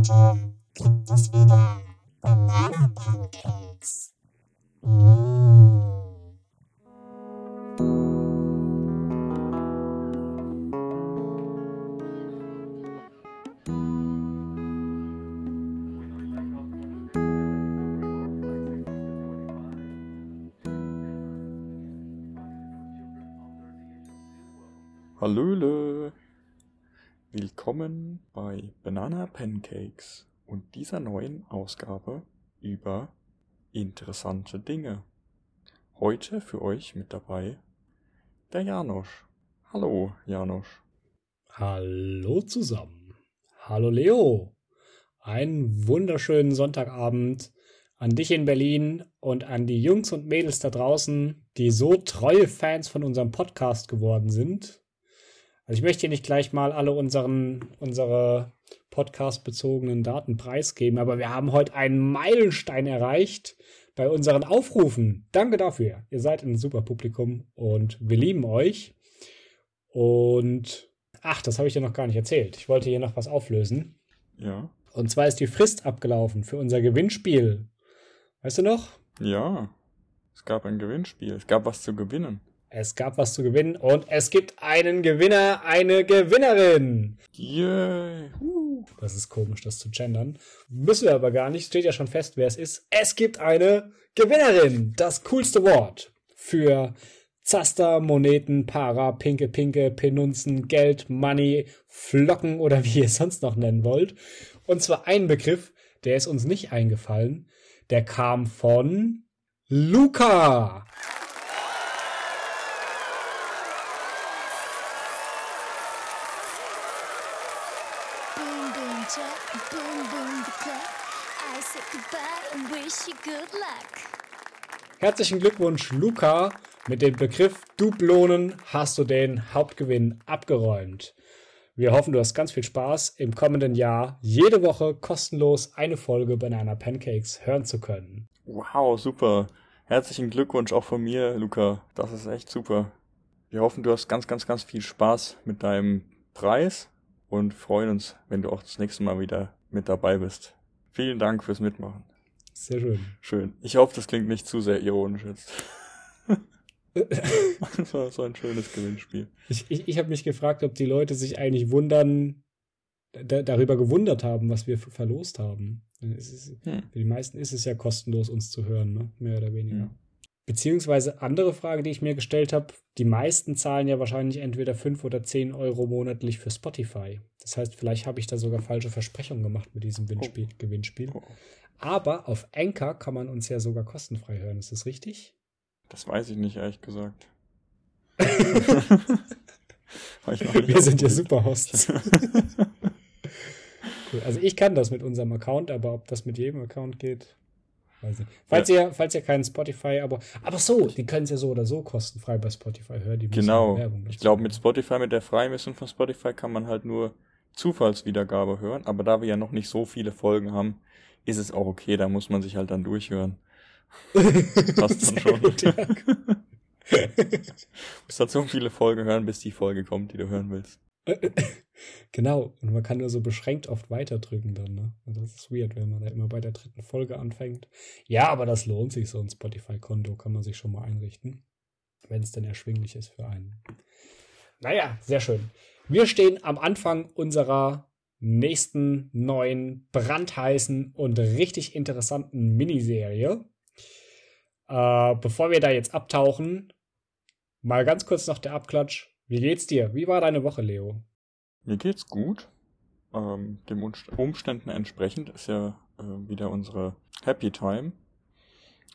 Heute gibt es wieder Banana Pancakes. Mm. Hallöle! Willkommen Banana Pancakes und dieser neuen Ausgabe über interessante Dinge. Heute für euch mit dabei der Janosch. Hallo, Janosch. Hallo zusammen. Hallo Leo. Einen wunderschönen Sonntagabend an dich in Berlin und an die Jungs und Mädels da draußen, die so treue Fans von unserem Podcast geworden sind also ich möchte hier nicht gleich mal alle unseren, unsere podcast-bezogenen Daten preisgeben, aber wir haben heute einen Meilenstein erreicht bei unseren Aufrufen. Danke dafür. Ihr seid ein super Publikum und wir lieben euch. Und ach, das habe ich dir noch gar nicht erzählt. Ich wollte hier noch was auflösen. Ja. Und zwar ist die Frist abgelaufen für unser Gewinnspiel. Weißt du noch? Ja. Es gab ein Gewinnspiel. Es gab was zu gewinnen. Es gab was zu gewinnen und es gibt einen Gewinner, eine Gewinnerin. Yay. Das ist komisch, das zu gendern. Müssen wir aber gar nicht, steht ja schon fest, wer es ist. Es gibt eine Gewinnerin. Das coolste Wort für Zaster, Moneten, Para, Pinke, Pinke, Penunzen, Geld, Money, Flocken oder wie ihr es sonst noch nennen wollt. Und zwar ein Begriff, der ist uns nicht eingefallen. Der kam von Luca. Herzlichen Glückwunsch, Luca. Mit dem Begriff Dublonen hast du den Hauptgewinn abgeräumt. Wir hoffen, du hast ganz viel Spaß, im kommenden Jahr jede Woche kostenlos eine Folge Banana Pancakes hören zu können. Wow, super. Herzlichen Glückwunsch auch von mir, Luca. Das ist echt super. Wir hoffen, du hast ganz, ganz, ganz viel Spaß mit deinem Preis und freuen uns, wenn du auch das nächste Mal wieder mit dabei bist. Vielen Dank fürs Mitmachen. Sehr schön. Schön. Ich hoffe, das klingt nicht zu sehr ironisch jetzt. das war so ein schönes Gewinnspiel. Ich, ich, ich habe mich gefragt, ob die Leute sich eigentlich wundern, da, darüber gewundert haben, was wir verlost haben. Ist, Hm. Für die meisten ist es ja kostenlos, uns zu hören, ne? mehr oder weniger. Ja. Beziehungsweise andere Frage, die ich mir gestellt habe, die meisten zahlen ja wahrscheinlich entweder 5 oder 10 Euro monatlich für Spotify. Das heißt, vielleicht habe ich da sogar falsche Versprechungen gemacht mit diesem Gewinnspiel. Gewinnspiel. Oh, Aber auf Anchor kann man uns ja sogar kostenfrei hören. Ist das richtig? das weiß ich nicht, ehrlich gesagt. Ich Wir sind ja ausprobiert. Superhosts. Cool. Also ich kann das mit unserem Account, aber ob das mit jedem Account geht, weiß nicht. Falls ihr, falls ihr keinen Spotify, aber aber so, die können es ja so oder so kostenfrei bei Spotify hören. Die Genau. Werbung Ich glaube, mit. Spotify, mit der Freimission von Spotify kann man halt nur Zufallswiedergabe hören. Aber da wir ja noch nicht so viele Folgen haben, ist es auch okay. Da muss man sich halt dann durchhören. Passt dann schon. gut, ja. Du musst halt so viele Folgen hören, bis die Folge kommt, die du hören willst. genau. Und man kann nur so beschränkt oft weiterdrücken dann, ne? Und das ist weird, wenn man da immer bei der dritten Folge anfängt. Ja, aber das lohnt sich, so ein Spotify-Konto kann man sich schon mal einrichten. Wenn es denn erschwinglich ist für einen. Naja, sehr schön. Wir stehen am Anfang unserer nächsten neuen, brandheißen und richtig interessanten Miniserie. Äh, bevor wir da jetzt abtauchen, mal ganz kurz noch der Abklatsch. Wie geht's dir? Wie war deine Woche, Leo? Mir geht's gut. Ähm, dem Umst- Umständen entsprechend ist ja äh, wieder unsere Happy Time.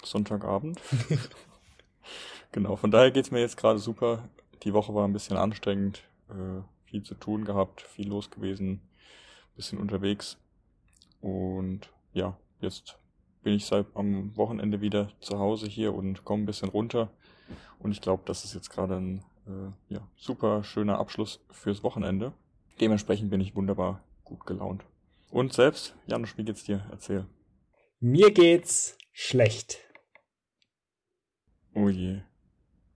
Sonntagabend. genau, von daher geht's mir jetzt gerade super. Die Woche war ein bisschen anstrengend, äh, viel zu tun gehabt, viel los gewesen, bisschen unterwegs. Und ja, jetzt bin ich seit am Wochenende wieder zu Hause hier und komme ein bisschen runter. Und ich glaube, das ist jetzt gerade ein äh, ja, super schöner Abschluss fürs Wochenende. Dementsprechend bin ich wunderbar gut gelaunt. Und selbst, Janusz, wie geht's dir? Erzähl. Mir geht's schlecht. Oh je.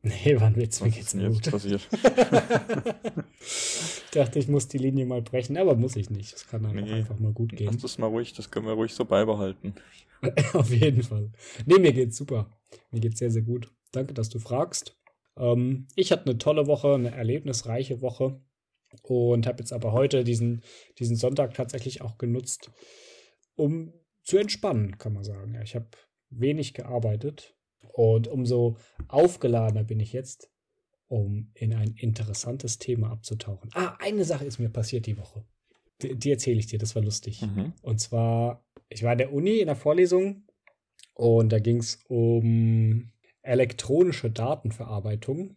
Nee, war ein Witz, mir geht's denn gut. passiert? Ich dachte, ich muss die Linie mal brechen, aber muss ich nicht. Das kann dann Nee. einfach mal gut gehen. Lass das mal ruhig, das können wir ruhig so beibehalten. Auf jeden Fall. Nee, mir geht's super. Mir geht's sehr, sehr gut. Danke, dass du fragst. Ähm, ich hatte eine tolle Woche, eine erlebnisreiche Woche und habe jetzt aber heute diesen, diesen Sonntag tatsächlich auch genutzt, um zu entspannen, kann man sagen. Ja, ich habe wenig gearbeitet und umso aufgeladener bin ich jetzt, um in ein interessantes Thema abzutauchen. Ah, eine Sache ist mir passiert die Woche. Die, die erzähle ich dir, das war lustig. Mhm. Und zwar, ich war in der Uni in der Vorlesung und da ging es um elektronische Datenverarbeitung.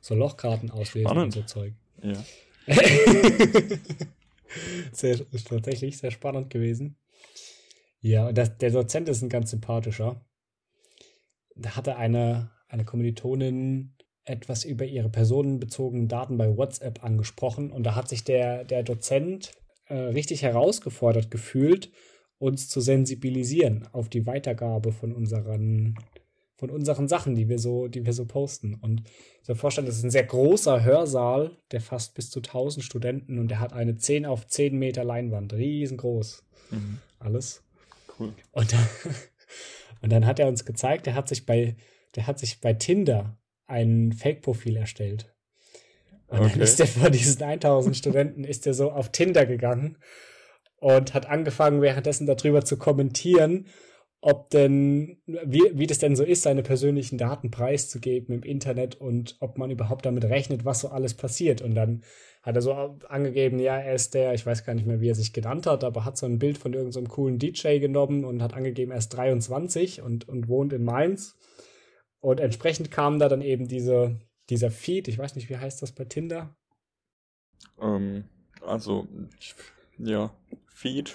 So Lochkarten auslesen Spannend. und so Zeug. Ja. sehr, ist tatsächlich sehr spannend gewesen. Ja, das, der Dozent ist ein ganz sympathischer. Da hatte eine, eine Kommilitonin etwas über ihre personenbezogenen Daten bei WhatsApp angesprochen und da hat sich der, der Dozent äh, richtig herausgefordert gefühlt, uns zu sensibilisieren auf die Weitergabe von unseren, von unseren Sachen, die wir so, die wir so posten. Und so vorstellen, das ist ein sehr großer Hörsaal, der fasst bis zu 1000 Studenten und der hat eine 10 auf 10 Meter Leinwand, riesengroß, Mhm. alles. Cool. Und dann, und dann hat er uns gezeigt, der hat sich bei, der hat sich bei Tinder ein Fake-Profil erstellt. Und dann Okay. ist er vor diesen 1000 Studenten, ist er so auf Tinder gegangen und hat angefangen, währenddessen darüber zu kommentieren, ob denn, wie, wie das denn so ist, seine persönlichen Daten preiszugeben im Internet und ob man überhaupt damit rechnet, was so alles passiert. Und dann hat er so angegeben, ja, er ist der, ich weiß gar nicht mehr, wie er sich genannt hat, aber hat so ein Bild von irgendeinem coolen DJ genommen und hat angegeben, er ist 23 und, und wohnt in Mainz. Und entsprechend kam da dann eben diese, dieser Feed, ich weiß nicht, wie heißt das bei Tinder? Ähm, also, ja, Feed.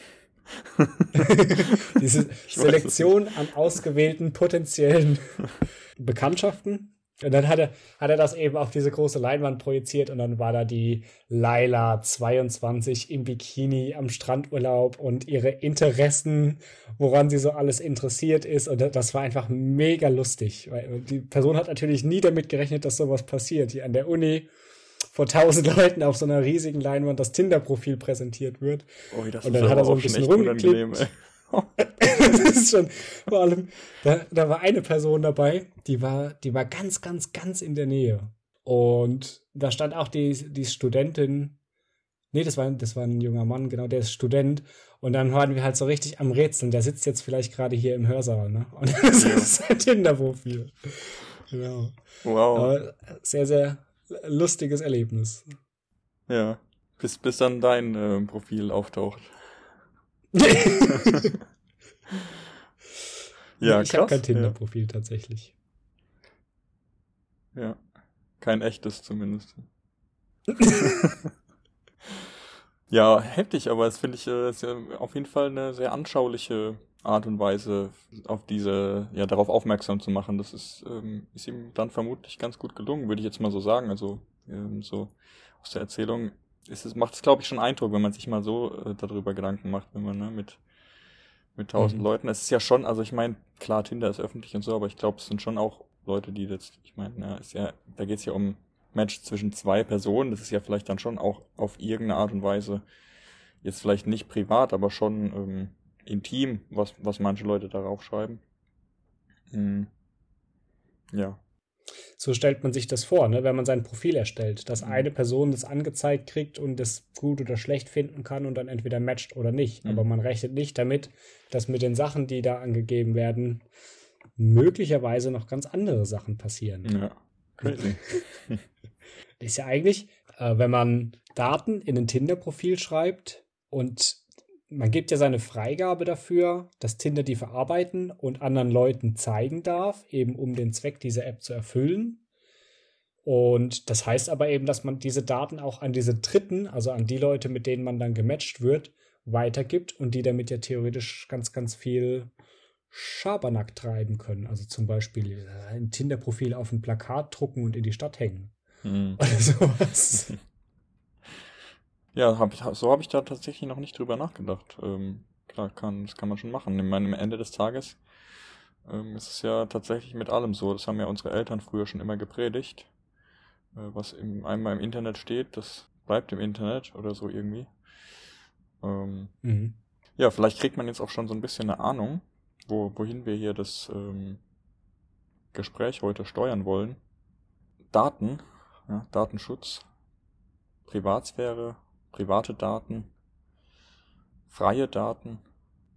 Diese Selektion an ausgewählten potenziellen Bekanntschaften. Und dann hat er, hat er das eben auf diese große Leinwand projiziert und dann war da die Laila 22 im Bikini am Strandurlaub und ihre Interessen, woran sie so alles interessiert ist. Und das war einfach mega lustig. Weil die Person hat natürlich nie damit gerechnet, dass sowas passiert. Hier an der Uni vor tausend Leuten auf so einer riesigen Leinwand das Tinder-Profil präsentiert wird. Oh, das Und ist dann hat er so ein bisschen rumgeklickt. das ist schon vor allem, da, da war eine Person dabei, die war, die war ganz, ganz, ganz in der Nähe. Und da stand auch die, die Studentin, nee, das war, das war ein junger Mann, genau, der ist Student. Und dann waren wir halt so richtig am Rätseln. Der sitzt jetzt vielleicht gerade hier im Hörsaal, ne? Und das Ja. ist sein Tinder-Profil. Genau. Wow. Aber sehr, sehr lustiges Erlebnis. Ja. Bis, bis dann dein ähm, Profil auftaucht. Ja, ich habe kein Tinder-Profil tatsächlich. Ja. ja. Kein echtes zumindest. ja, heftig, aber das finde ich äh, ja auf jeden Fall eine sehr anschauliche Art und Weise, auf diese, ja, darauf aufmerksam zu machen. Das ist, ähm, ist ihm dann vermutlich ganz gut gelungen, würde ich jetzt mal so sagen. Also, ähm, so aus der Erzählung ist es, macht es, glaube ich, schon Eindruck, wenn man sich mal so äh, darüber Gedanken macht, wenn man, ne, mit, mit tausend Mhm. Leuten. Es ist ja schon, also ich meine, klar, Tinder ist öffentlich und so, aber ich glaube, es sind schon auch Leute, die jetzt, ich meine, ne, ist ja, da geht es ja um Match zwischen zwei Personen. Das ist ja vielleicht dann schon auch auf irgendeine Art und Weise jetzt vielleicht nicht privat, aber schon ähm, intim, was, was manche Leute darauf schreiben. Hm. Ja. So stellt man sich das vor, ne, wenn man sein Profil erstellt, dass Mhm. eine Person das angezeigt kriegt und das gut oder schlecht finden kann und dann entweder matcht oder nicht. Mhm. Aber man rechnet nicht damit, dass mit den Sachen, die da angegeben werden, möglicherweise noch ganz andere Sachen passieren. Ja. Crazy. ist ja eigentlich, äh, wenn man Daten in ein Tinder-Profil schreibt und man gibt ja seine Freigabe dafür, dass Tinder die verarbeiten und anderen Leuten zeigen darf, eben um den Zweck dieser App zu erfüllen. Und das heißt aber eben, dass man diese Daten auch an diese Dritten, also an die Leute, mit denen man dann gematcht wird, weitergibt und die damit ja theoretisch ganz, ganz viel Schabernack treiben können. Also zum Beispiel äh, ein Tinder-Profil auf ein Plakat drucken und in die Stadt hängen. Hm. Oder sowas. Ja, hab ich, so habe ich da tatsächlich noch nicht drüber nachgedacht. Ähm, klar, kann, das kann man schon machen. Ich meine, am Ende des Tages ähm, es ist ja tatsächlich mit allem so. Das haben ja unsere Eltern früher schon immer gepredigt. Äh, was im, einmal im Internet steht, das bleibt im Internet oder so irgendwie. Ähm, Mhm. ja, vielleicht kriegt man jetzt auch schon so ein bisschen eine Ahnung, wo, wohin wir hier das ähm, Gespräch heute steuern wollen. Daten, ja, Datenschutz, Privatsphäre, private Daten, freie Daten,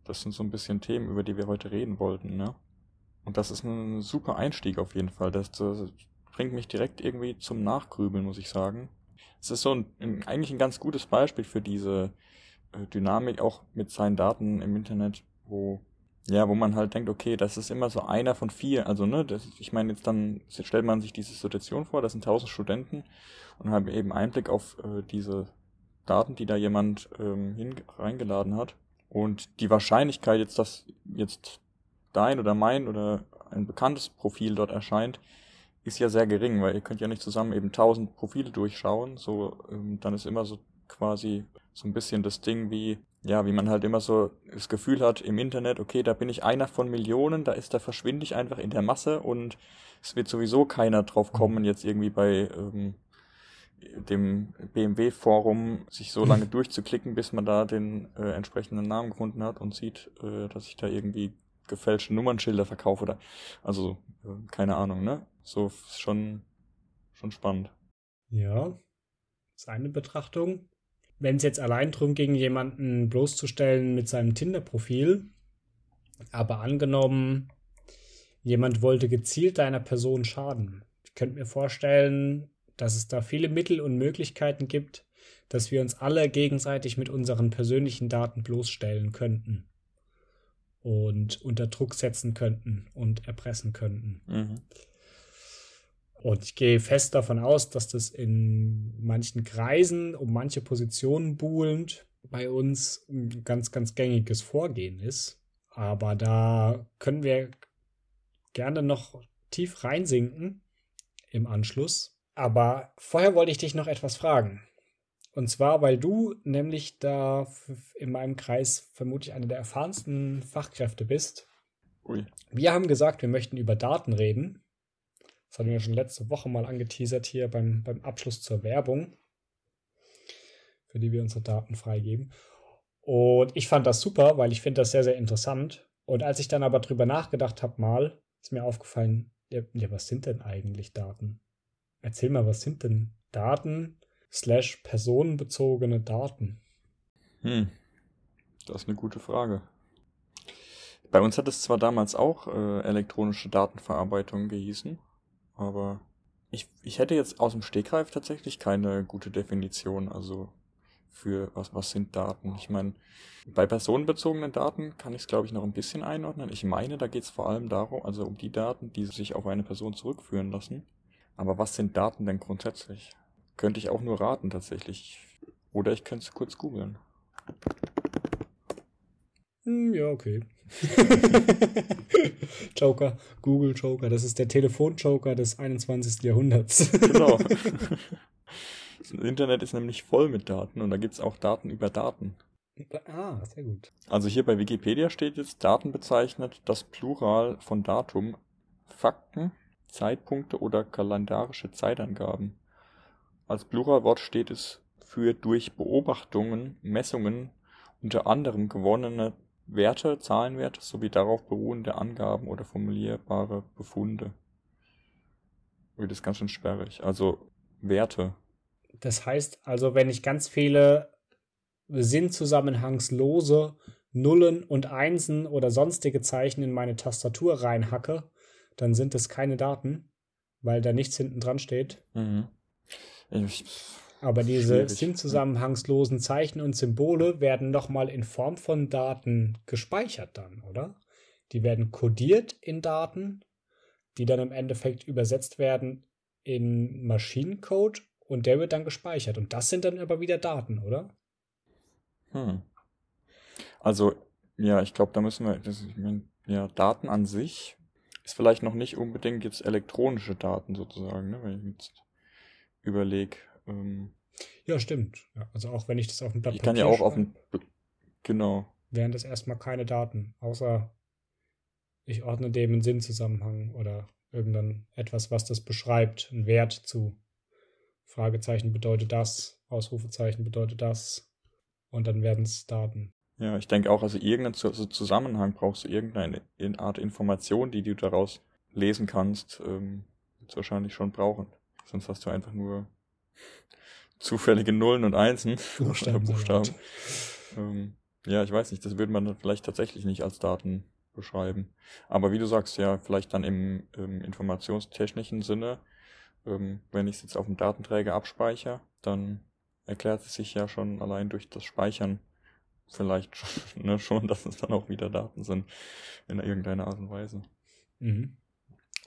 das sind so ein bisschen Themen, über die wir heute reden wollten, ne? Und das ist ein super Einstieg auf jeden Fall. Das, das bringt mich direkt irgendwie zum Nachgrübeln, muss ich sagen. Es ist so ein, eigentlich ein ganz gutes Beispiel für diese äh, Dynamik auch mit seinen Daten im Internet, wo ja, wo man halt denkt, okay, das ist immer so einer von vier. Also, ne, das, ich meine, jetzt dann jetzt stellt man sich diese Situation vor, das sind tausend Studenten und haben eben Einblick auf äh, diese Daten, die da jemand ähm, hin, reingeladen hat. Und die Wahrscheinlichkeit jetzt, dass jetzt dein oder mein oder ein bekanntes Profil dort erscheint, ist ja sehr gering, weil ihr könnt ja nicht zusammen eben tausend Profile durchschauen. So, ähm, dann ist immer so quasi so ein bisschen das Ding wie, ja, wie man halt immer so das Gefühl hat im Internet, okay, da bin ich einer von Millionen, da ist, da verschwinde ich einfach in der Masse und es wird sowieso keiner drauf kommen, jetzt irgendwie bei ähm, dem BMW-Forum sich so lange durchzuklicken, bis man da den äh, entsprechenden Namen gefunden hat und sieht, äh, dass ich da irgendwie gefälschte Nummernschilder verkaufe oder also äh, keine Ahnung, ne? So ist schon schon spannend. Ja, ist eine Betrachtung. Wenn es jetzt allein darum ging, jemanden bloßzustellen mit seinem Tinder-Profil, aber angenommen, jemand wollte gezielt deiner Person schaden. Ich könnte mir vorstellen, dass es da viele Mittel und Möglichkeiten gibt, dass wir uns alle gegenseitig mit unseren persönlichen Daten bloßstellen könnten und unter Druck setzen könnten und erpressen könnten. Mhm. Und ich gehe fest davon aus, dass das in manchen Kreisen um manche Positionen buhlend bei uns ein ganz, ganz gängiges Vorgehen ist. Aber da können wir gerne noch tief reinsinken im Anschluss. Aber vorher wollte ich dich noch etwas fragen. Und zwar, weil du nämlich da in meinem Kreis vermutlich eine der erfahrensten Fachkräfte bist. Ui. Wir haben gesagt, wir möchten über Daten reden. Das hatten wir schon letzte Woche mal angeteasert hier beim, beim Abschluss zur Werbung, für die wir unsere Daten freigeben. Und ich fand das super, weil ich finde das sehr, sehr interessant. Und als ich dann aber drüber nachgedacht habe, mal, ist mir aufgefallen, ja, was sind denn eigentlich Daten? Erzähl mal, was sind denn Daten slash personenbezogene Daten? Hm. Das ist eine gute Frage. Bei uns hat es zwar damals auch äh, elektronische Datenverarbeitung gehießen, aber ich, ich hätte jetzt aus dem Stegreif tatsächlich keine gute Definition, also für was, was sind Daten. Ich meine, bei personenbezogenen Daten kann ich es, glaube ich, noch ein bisschen einordnen. Ich meine, da geht es vor allem darum, also um die Daten, die sich auf eine Person zurückführen lassen. Aber was sind Daten denn grundsätzlich? Könnte ich auch nur raten tatsächlich. Oder ich könnte es kurz googeln. Hm, ja, okay. Joker, Google Joker, das ist der Telefon-Joker des 21. Jahrhunderts. Genau. Das Internet ist nämlich voll mit Daten und da gibt es auch Daten über Daten. ah, sehr gut. Also hier bei Wikipedia steht jetzt Daten bezeichnet das Plural von Datum, Fakten, Zeitpunkte oder kalendarische Zeitangaben. Als Pluralwort steht es für durch Beobachtungen, Messungen, unter anderem gewonnene Werte, Zahlenwerte sowie darauf beruhende Angaben oder formulierbare Befunde. Ui, das ist ganz schön sperrig. Also Werte. Das heißt also, wenn ich ganz viele sinnzusammenhangslose Nullen und Einsen oder sonstige Zeichen in meine Tastatur reinhacke, dann sind es keine Daten, weil da nichts hinten dran steht. Mhm. Ich, Aber diese sinnzusammenhangslosen Zeichen und Symbole werden nochmal in Form von Daten gespeichert dann, oder? Die werden kodiert in Daten, die dann im Endeffekt übersetzt werden in Maschinencode und der wird dann gespeichert. Und das sind dann aber wieder Daten, oder? Hm. Also, ja, ich glaube, da müssen wir, das, ich mein, ja, Daten an sich ist vielleicht noch nicht unbedingt jetzt elektronische Daten sozusagen, ne, wenn ich jetzt überlege. Ähm, Ja, stimmt. Ja, also auch wenn ich das auf dem Blatt ich kann ja auch auf dem, genau, wären das erstmal keine Daten, außer ich ordne dem einen Sinnzusammenhang oder irgendein etwas, was das beschreibt, einen Wert zu. Fragezeichen bedeutet das, Ausrufezeichen bedeutet das und dann werden es Daten. Ja, ich denke auch, also irgendeinen also Zusammenhang brauchst du irgendeine in- Art Information, die du daraus lesen kannst, ähm, wahrscheinlich schon brauchen. Sonst hast du einfach nur zufällige Nullen und Einsen oder Buchstaben. Buchstaben. Ähm, ja, ich weiß nicht, das würde man dann vielleicht tatsächlich nicht als Daten beschreiben. Aber wie du sagst, ja, vielleicht dann im, im informationstechnischen Sinne, ähm, wenn ich es jetzt auf dem Datenträger abspeichere, dann erklärt es sich ja schon allein durch das Speichern vielleicht schon, ne, schon, dass es dann auch wieder Daten sind in irgendeiner Art und Weise. Mhm.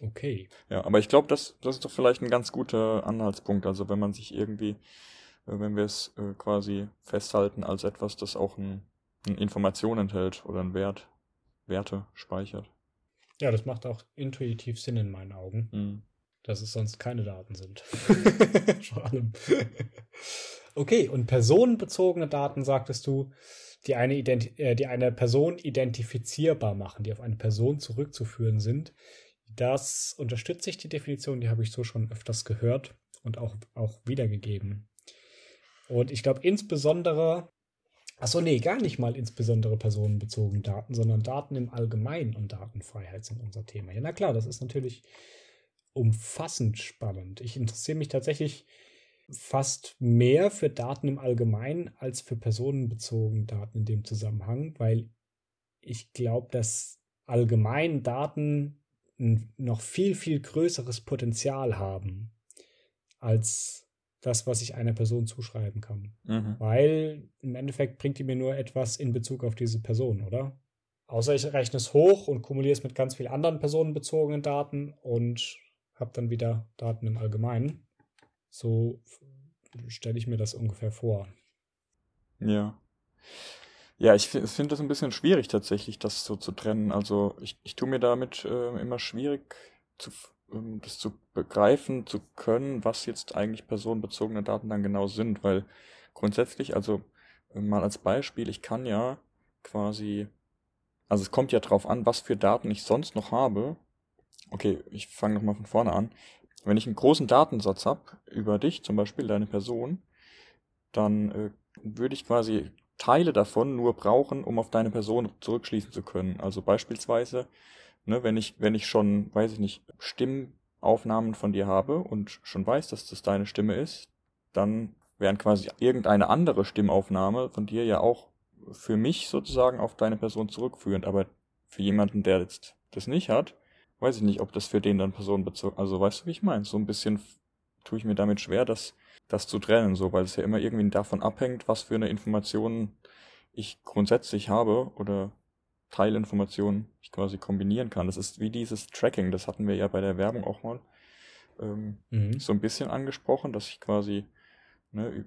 Okay. Ja, aber ich glaube, das, das ist doch vielleicht ein ganz guter Anhaltspunkt. Also wenn man sich irgendwie, äh, wenn wir es äh, quasi festhalten als etwas, das auch ein, eine Information enthält oder einen Wert, Werte speichert. Ja, das macht auch intuitiv Sinn in meinen Augen, Mhm. dass es sonst keine Daten sind. Vor allem. okay, und personenbezogene Daten, sagtest du, die eine, Identi äh, die eine Person identifizierbar machen, die auf eine Person zurückzuführen sind. Das unterstütze ich die Definition, die habe ich so schon öfters gehört und auch, auch wiedergegeben. Und ich glaube insbesondere, achso, nee, gar nicht mal insbesondere personenbezogene Daten, sondern Daten im Allgemeinen und Datenfreiheit sind unser Thema. Ja, na klar, das ist natürlich umfassend spannend. Ich interessiere mich tatsächlich fast mehr für Daten im Allgemeinen als für personenbezogene Daten in dem Zusammenhang, weil ich glaube, dass allgemein Daten ein noch viel, viel größeres Potenzial haben als das, was ich einer Person zuschreiben kann. Mhm. Weil im Endeffekt bringt die mir nur etwas in Bezug auf diese Person, oder? Außer ich rechne es hoch und kumuliere es mit ganz vielen anderen personenbezogenen Daten und habe dann wieder Daten im Allgemeinen. So stelle ich mir das ungefähr vor. Ja. Ja, ich fi- finde das ein bisschen schwierig tatsächlich, das so zu trennen. Also ich, ich tue mir damit äh, immer schwierig, zu, ähm, das zu begreifen, zu können, was jetzt eigentlich personenbezogene Daten dann genau sind, weil grundsätzlich, also äh, mal als Beispiel, ich kann ja quasi, also es kommt ja drauf an, was für Daten ich sonst noch habe. Okay, ich fange nochmal von vorne an. Wenn ich einen großen Datensatz habe über dich, zum Beispiel deine Person, dann äh, würde ich quasi Teile davon nur brauchen, um auf deine Person zurückschließen zu können. Also beispielsweise, ne, wenn ich, wenn ich schon, weiß ich nicht, Stimmaufnahmen von dir habe und schon weiß, dass das deine Stimme ist, dann wären quasi irgendeine andere Stimmaufnahme von dir ja auch für mich sozusagen auf deine Person zurückführend. Aber für jemanden, der jetzt das nicht hat, weiß ich nicht, ob das für den dann personenbezogen, also weißt du, wie ich meine? So ein bisschen tue ich mir damit schwer, das, das zu trennen, so, weil es ja immer irgendwie davon abhängt, was für eine Information ich grundsätzlich habe oder Teilinformationen ich quasi kombinieren kann. Das ist wie dieses Tracking, das hatten wir ja bei der Werbung auch mal ähm, Mhm. so ein bisschen angesprochen, dass ich quasi, ne,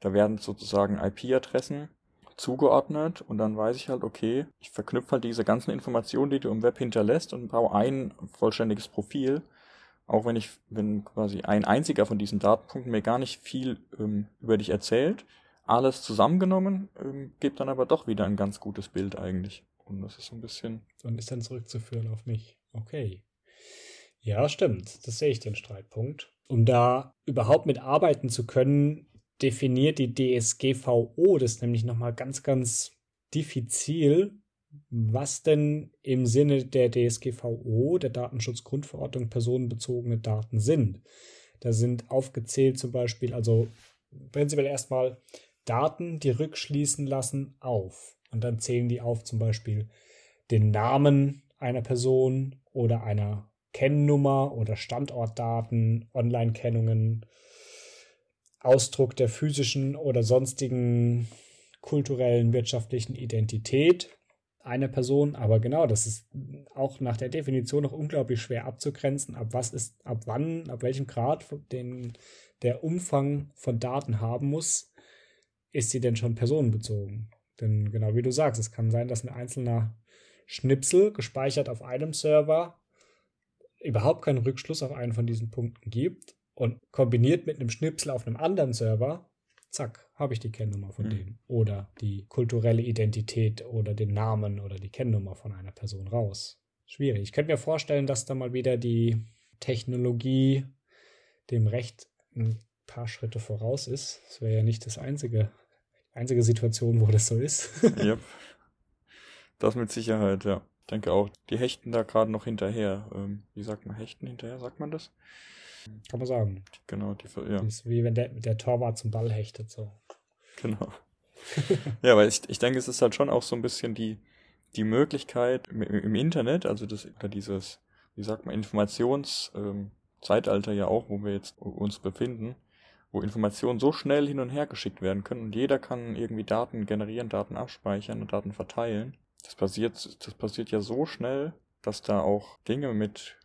da werden sozusagen IP-Adressen zugeordnet und dann weiß ich halt, okay, ich verknüpfe halt diese ganzen Informationen, die du im Web hinterlässt und baue ein vollständiges Profil, auch wenn ich, wenn quasi ein einziger von diesen Datenpunkten mir gar nicht viel ähm, über dich erzählt, alles zusammengenommen, ähm, gibt dann aber doch wieder ein ganz gutes Bild eigentlich. Und das ist so ein bisschen, Und ist dann zurückzuführen auf mich. Okay. Ja, stimmt. Das sehe ich den Streitpunkt. Um da überhaupt mit arbeiten zu können, definiert die DSGVO das nämlich nochmal ganz, ganz diffizil, was denn im Sinne der DSGVO, der Datenschutzgrundverordnung, personenbezogene Daten sind. Da sind aufgezählt zum Beispiel, also prinzipiell erstmal Daten, die rückschließen lassen auf. Und dann zählen die auf zum Beispiel den Namen einer Person oder einer Kennnummer oder Standortdaten, Online-Kennungen, Ausdruck der physischen oder sonstigen kulturellen, wirtschaftlichen Identität einer Person. Aber genau, das ist auch nach der Definition noch unglaublich schwer abzugrenzen, ab was ist, ab wann, ab welchem Grad den der Umfang von Daten haben muss, ist sie denn schon personenbezogen? Denn genau wie du sagst, es kann sein, dass ein einzelner Schnipsel gespeichert auf einem Server überhaupt keinen Rückschluss auf einen von diesen Punkten gibt und kombiniert mit einem Schnipsel auf einem anderen Server, zack, habe ich die Kennnummer von Mhm. dem oder die kulturelle Identität oder den Namen oder die Kennnummer von einer Person raus. schwierig. Ich könnte mir vorstellen, dass da mal wieder die Technologie dem Recht ein paar Schritte voraus ist. Das wäre ja nicht das einzige, einzige Situation, wo das so ist. Yep. Das mit Sicherheit, ja. Ich denke auch, die hechten da gerade noch hinterher. Ähm, wie sagt man hechten hinterher? Sagt man das? Kann man sagen. Genau, die, ja, Das ist wie wenn der, der Torwart zum Ball hechtet. So. genau. ja, weil ich, ich denke, es ist halt schon auch so ein bisschen die, die Möglichkeit im, im Internet, also das, oder dieses, wie sagt man, Informationszeitalter ähm, ja auch, wo wir jetzt uns befinden, wo Informationen so schnell hin und her geschickt werden können und jeder kann irgendwie Daten generieren, Daten abspeichern und Daten verteilen. Das passiert, das passiert ja so schnell, dass da auch Dinge mit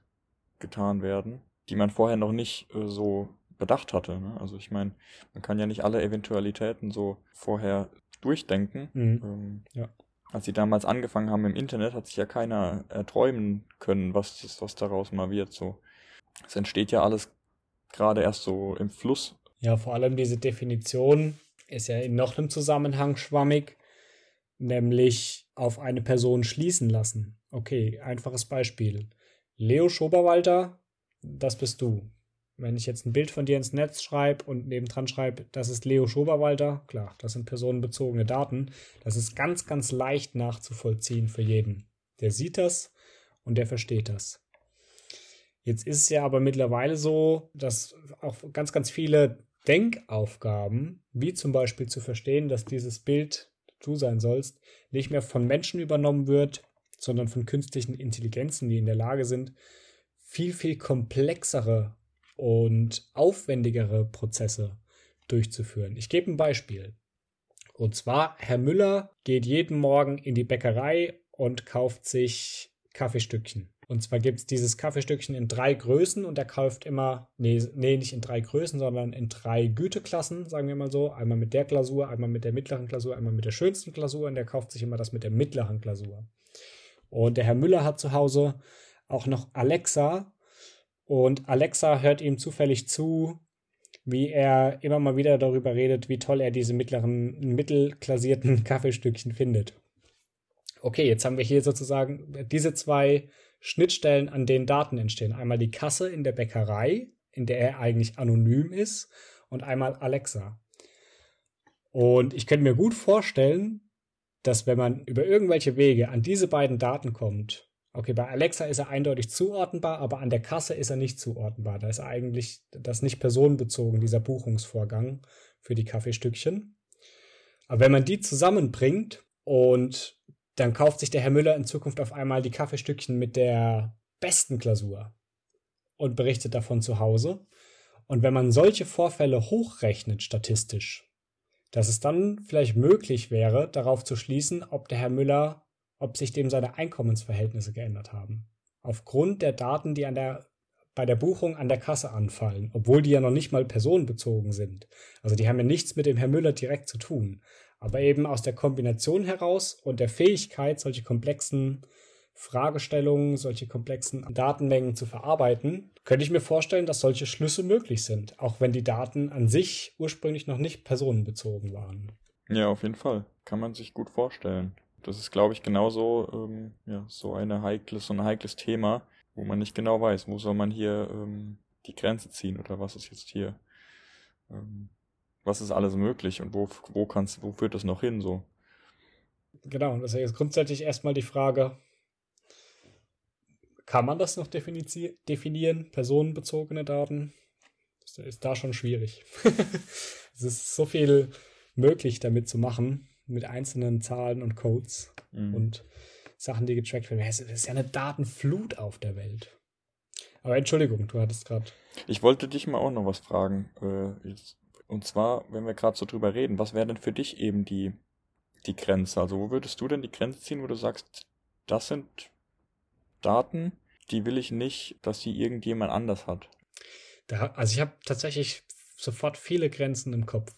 getan werden, die man vorher noch nicht äh, so bedacht hatte. Ne? Also ich meine, man kann ja nicht alle Eventualitäten so vorher durchdenken. Mhm. Ähm, Ja. Als sie damals angefangen haben im Internet, hat sich ja keiner erträumen können, was, das, was daraus mal wird. So, es entsteht ja alles gerade erst so im Fluss. Ja, vor allem diese Definition ist ja in noch einem Zusammenhang schwammig, nämlich auf eine Person schließen lassen. Okay, einfaches Beispiel. Leo Schoberwalter, das bist du. Wenn ich jetzt ein Bild von dir ins Netz schreibe und nebendran schreibe, das ist Leo Schoberwalter, klar, das sind personenbezogene Daten. Das ist ganz, ganz leicht nachzuvollziehen für jeden. Der sieht das und der versteht das. Jetzt ist es ja aber mittlerweile so, dass auch ganz, ganz viele Denkaufgaben, wie zum Beispiel zu verstehen, dass dieses Bild du sein sollst, nicht mehr von Menschen übernommen wird, sondern von künstlichen Intelligenzen, die in der Lage sind, viel, viel komplexere und aufwendigere Prozesse durchzuführen. Ich gebe ein Beispiel. Und zwar, Herr Müller geht jeden Morgen in die Bäckerei und kauft sich Kaffeestückchen. Und zwar gibt es dieses Kaffeestückchen in drei Größen und er kauft immer, nee, nee, nicht in drei Größen, sondern in drei Güteklassen, sagen wir mal so. Einmal mit der Glasur, einmal mit der mittleren Glasur, einmal mit der schönsten Glasur und er kauft sich immer das mit der mittleren Glasur. Und der Herr Müller hat zu Hause auch noch Alexa und Alexa hört ihm zufällig zu, wie er immer mal wieder darüber redet, wie toll er diese mittleren, mittelklassierten Kaffeestückchen findet. Okay, jetzt haben wir hier sozusagen diese zwei Schnittstellen, an denen Daten entstehen. Einmal die Kasse in der Bäckerei, in der er eigentlich anonym ist, und einmal Alexa. Und ich könnte mir gut vorstellen, dass wenn man über irgendwelche Wege an diese beiden Daten kommt, okay, bei Alexa ist er eindeutig zuordnenbar, aber an der Kasse ist er nicht zuordnenbar. Da ist eigentlich das nicht personenbezogen, dieser Buchungsvorgang für die Kaffeestückchen. Aber wenn man die zusammenbringt und dann kauft sich der Herr Müller in Zukunft auf einmal die Kaffeestückchen mit der besten Glasur und berichtet davon zu Hause. Und wenn man solche Vorfälle hochrechnet statistisch, dass es dann vielleicht möglich wäre, darauf zu schließen, ob der Herr Müller, ob sich dem seine Einkommensverhältnisse geändert haben. Aufgrund der Daten, die an der, bei der Buchung an der Kasse anfallen, obwohl die ja noch nicht mal personenbezogen sind. Also die haben ja nichts mit dem Herr Müller direkt zu tun. Aber eben aus der Kombination heraus und der Fähigkeit, solche komplexen Fragestellungen, solche komplexen Datenmengen zu verarbeiten, könnte ich mir vorstellen, dass solche Schlüsse möglich sind, auch wenn die Daten an sich ursprünglich noch nicht personenbezogen waren. Ja, auf jeden Fall. Kann man sich gut vorstellen. Das ist, glaube ich, genauso ähm, ja, so eine heikles, so ein heikles Thema, wo man nicht genau weiß, wo soll man hier ähm, die Grenze ziehen oder was ist jetzt hier, ähm, was ist alles möglich und wo, wo kannst, wo führt das noch hin so? Genau, und das ist grundsätzlich erstmal die Frage, kann man das noch definizi- definieren, personenbezogene Daten? Das ist da schon schwierig. es ist so viel möglich damit zu machen, mit einzelnen Zahlen und Codes Mhm. und Sachen, die getrackt werden. Es ist ja eine Datenflut auf der Welt. Aber Entschuldigung, du hattest gerade. Ich wollte dich mal auch noch was fragen. Äh, und zwar, wenn wir gerade so drüber reden, was wäre denn für dich eben die, die Grenze? Also wo würdest du denn die Grenze ziehen, wo du sagst, das sind Daten, die will ich nicht, dass sie irgendjemand anders hat? Da, also ich habe tatsächlich sofort viele Grenzen im Kopf.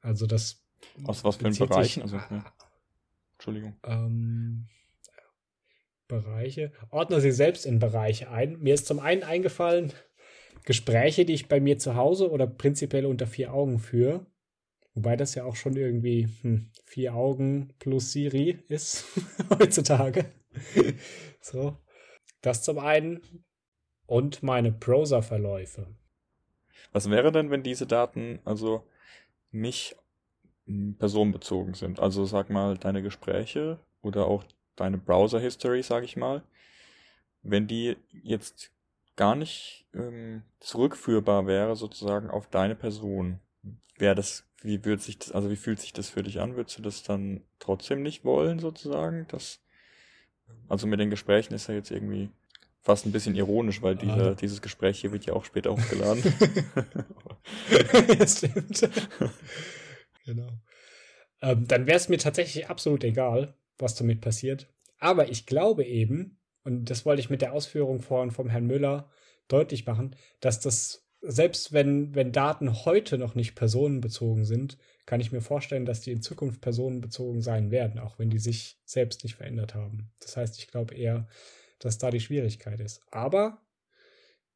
Also das. Aus was für Bereichen? sich- Also, ja. Entschuldigung. Ähm, Bereiche. Ordne sie selbst in Bereiche ein. Mir ist zum einen eingefallen, Gespräche, die ich bei mir zu Hause oder prinzipiell unter vier Augen führe. Wobei das ja auch schon irgendwie hm, vier Augen plus Siri ist heutzutage. so. Das zum einen. Und meine Browser-Verläufe. Was wäre denn, wenn diese Daten also nicht mm, personenbezogen sind? Also sag mal, deine Gespräche oder auch deine Browser-History, sag ich mal, wenn die jetzt gar nicht ähm, zurückführbar wäre sozusagen auf deine Person, wäre das, wie würde sich das, also wie fühlt sich das für dich an? Würdest du das dann trotzdem nicht wollen sozusagen? Das, also mit den Gesprächen ist ja jetzt irgendwie fast ein bisschen ironisch, weil diese, Ah. dieses Gespräch hier wird ja auch später hochgeladen. ja, stimmt. genau. Ähm, dann wäre es mir tatsächlich absolut egal, was damit passiert. Aber ich glaube eben, und das wollte ich mit der Ausführung vorhin vom Herrn Müller deutlich machen, dass das, selbst wenn, wenn Daten heute noch nicht personenbezogen sind, kann ich mir vorstellen, dass die in Zukunft personenbezogen sein werden, auch wenn die sich selbst nicht verändert haben. Das heißt, ich glaube eher, dass da die Schwierigkeit ist. Aber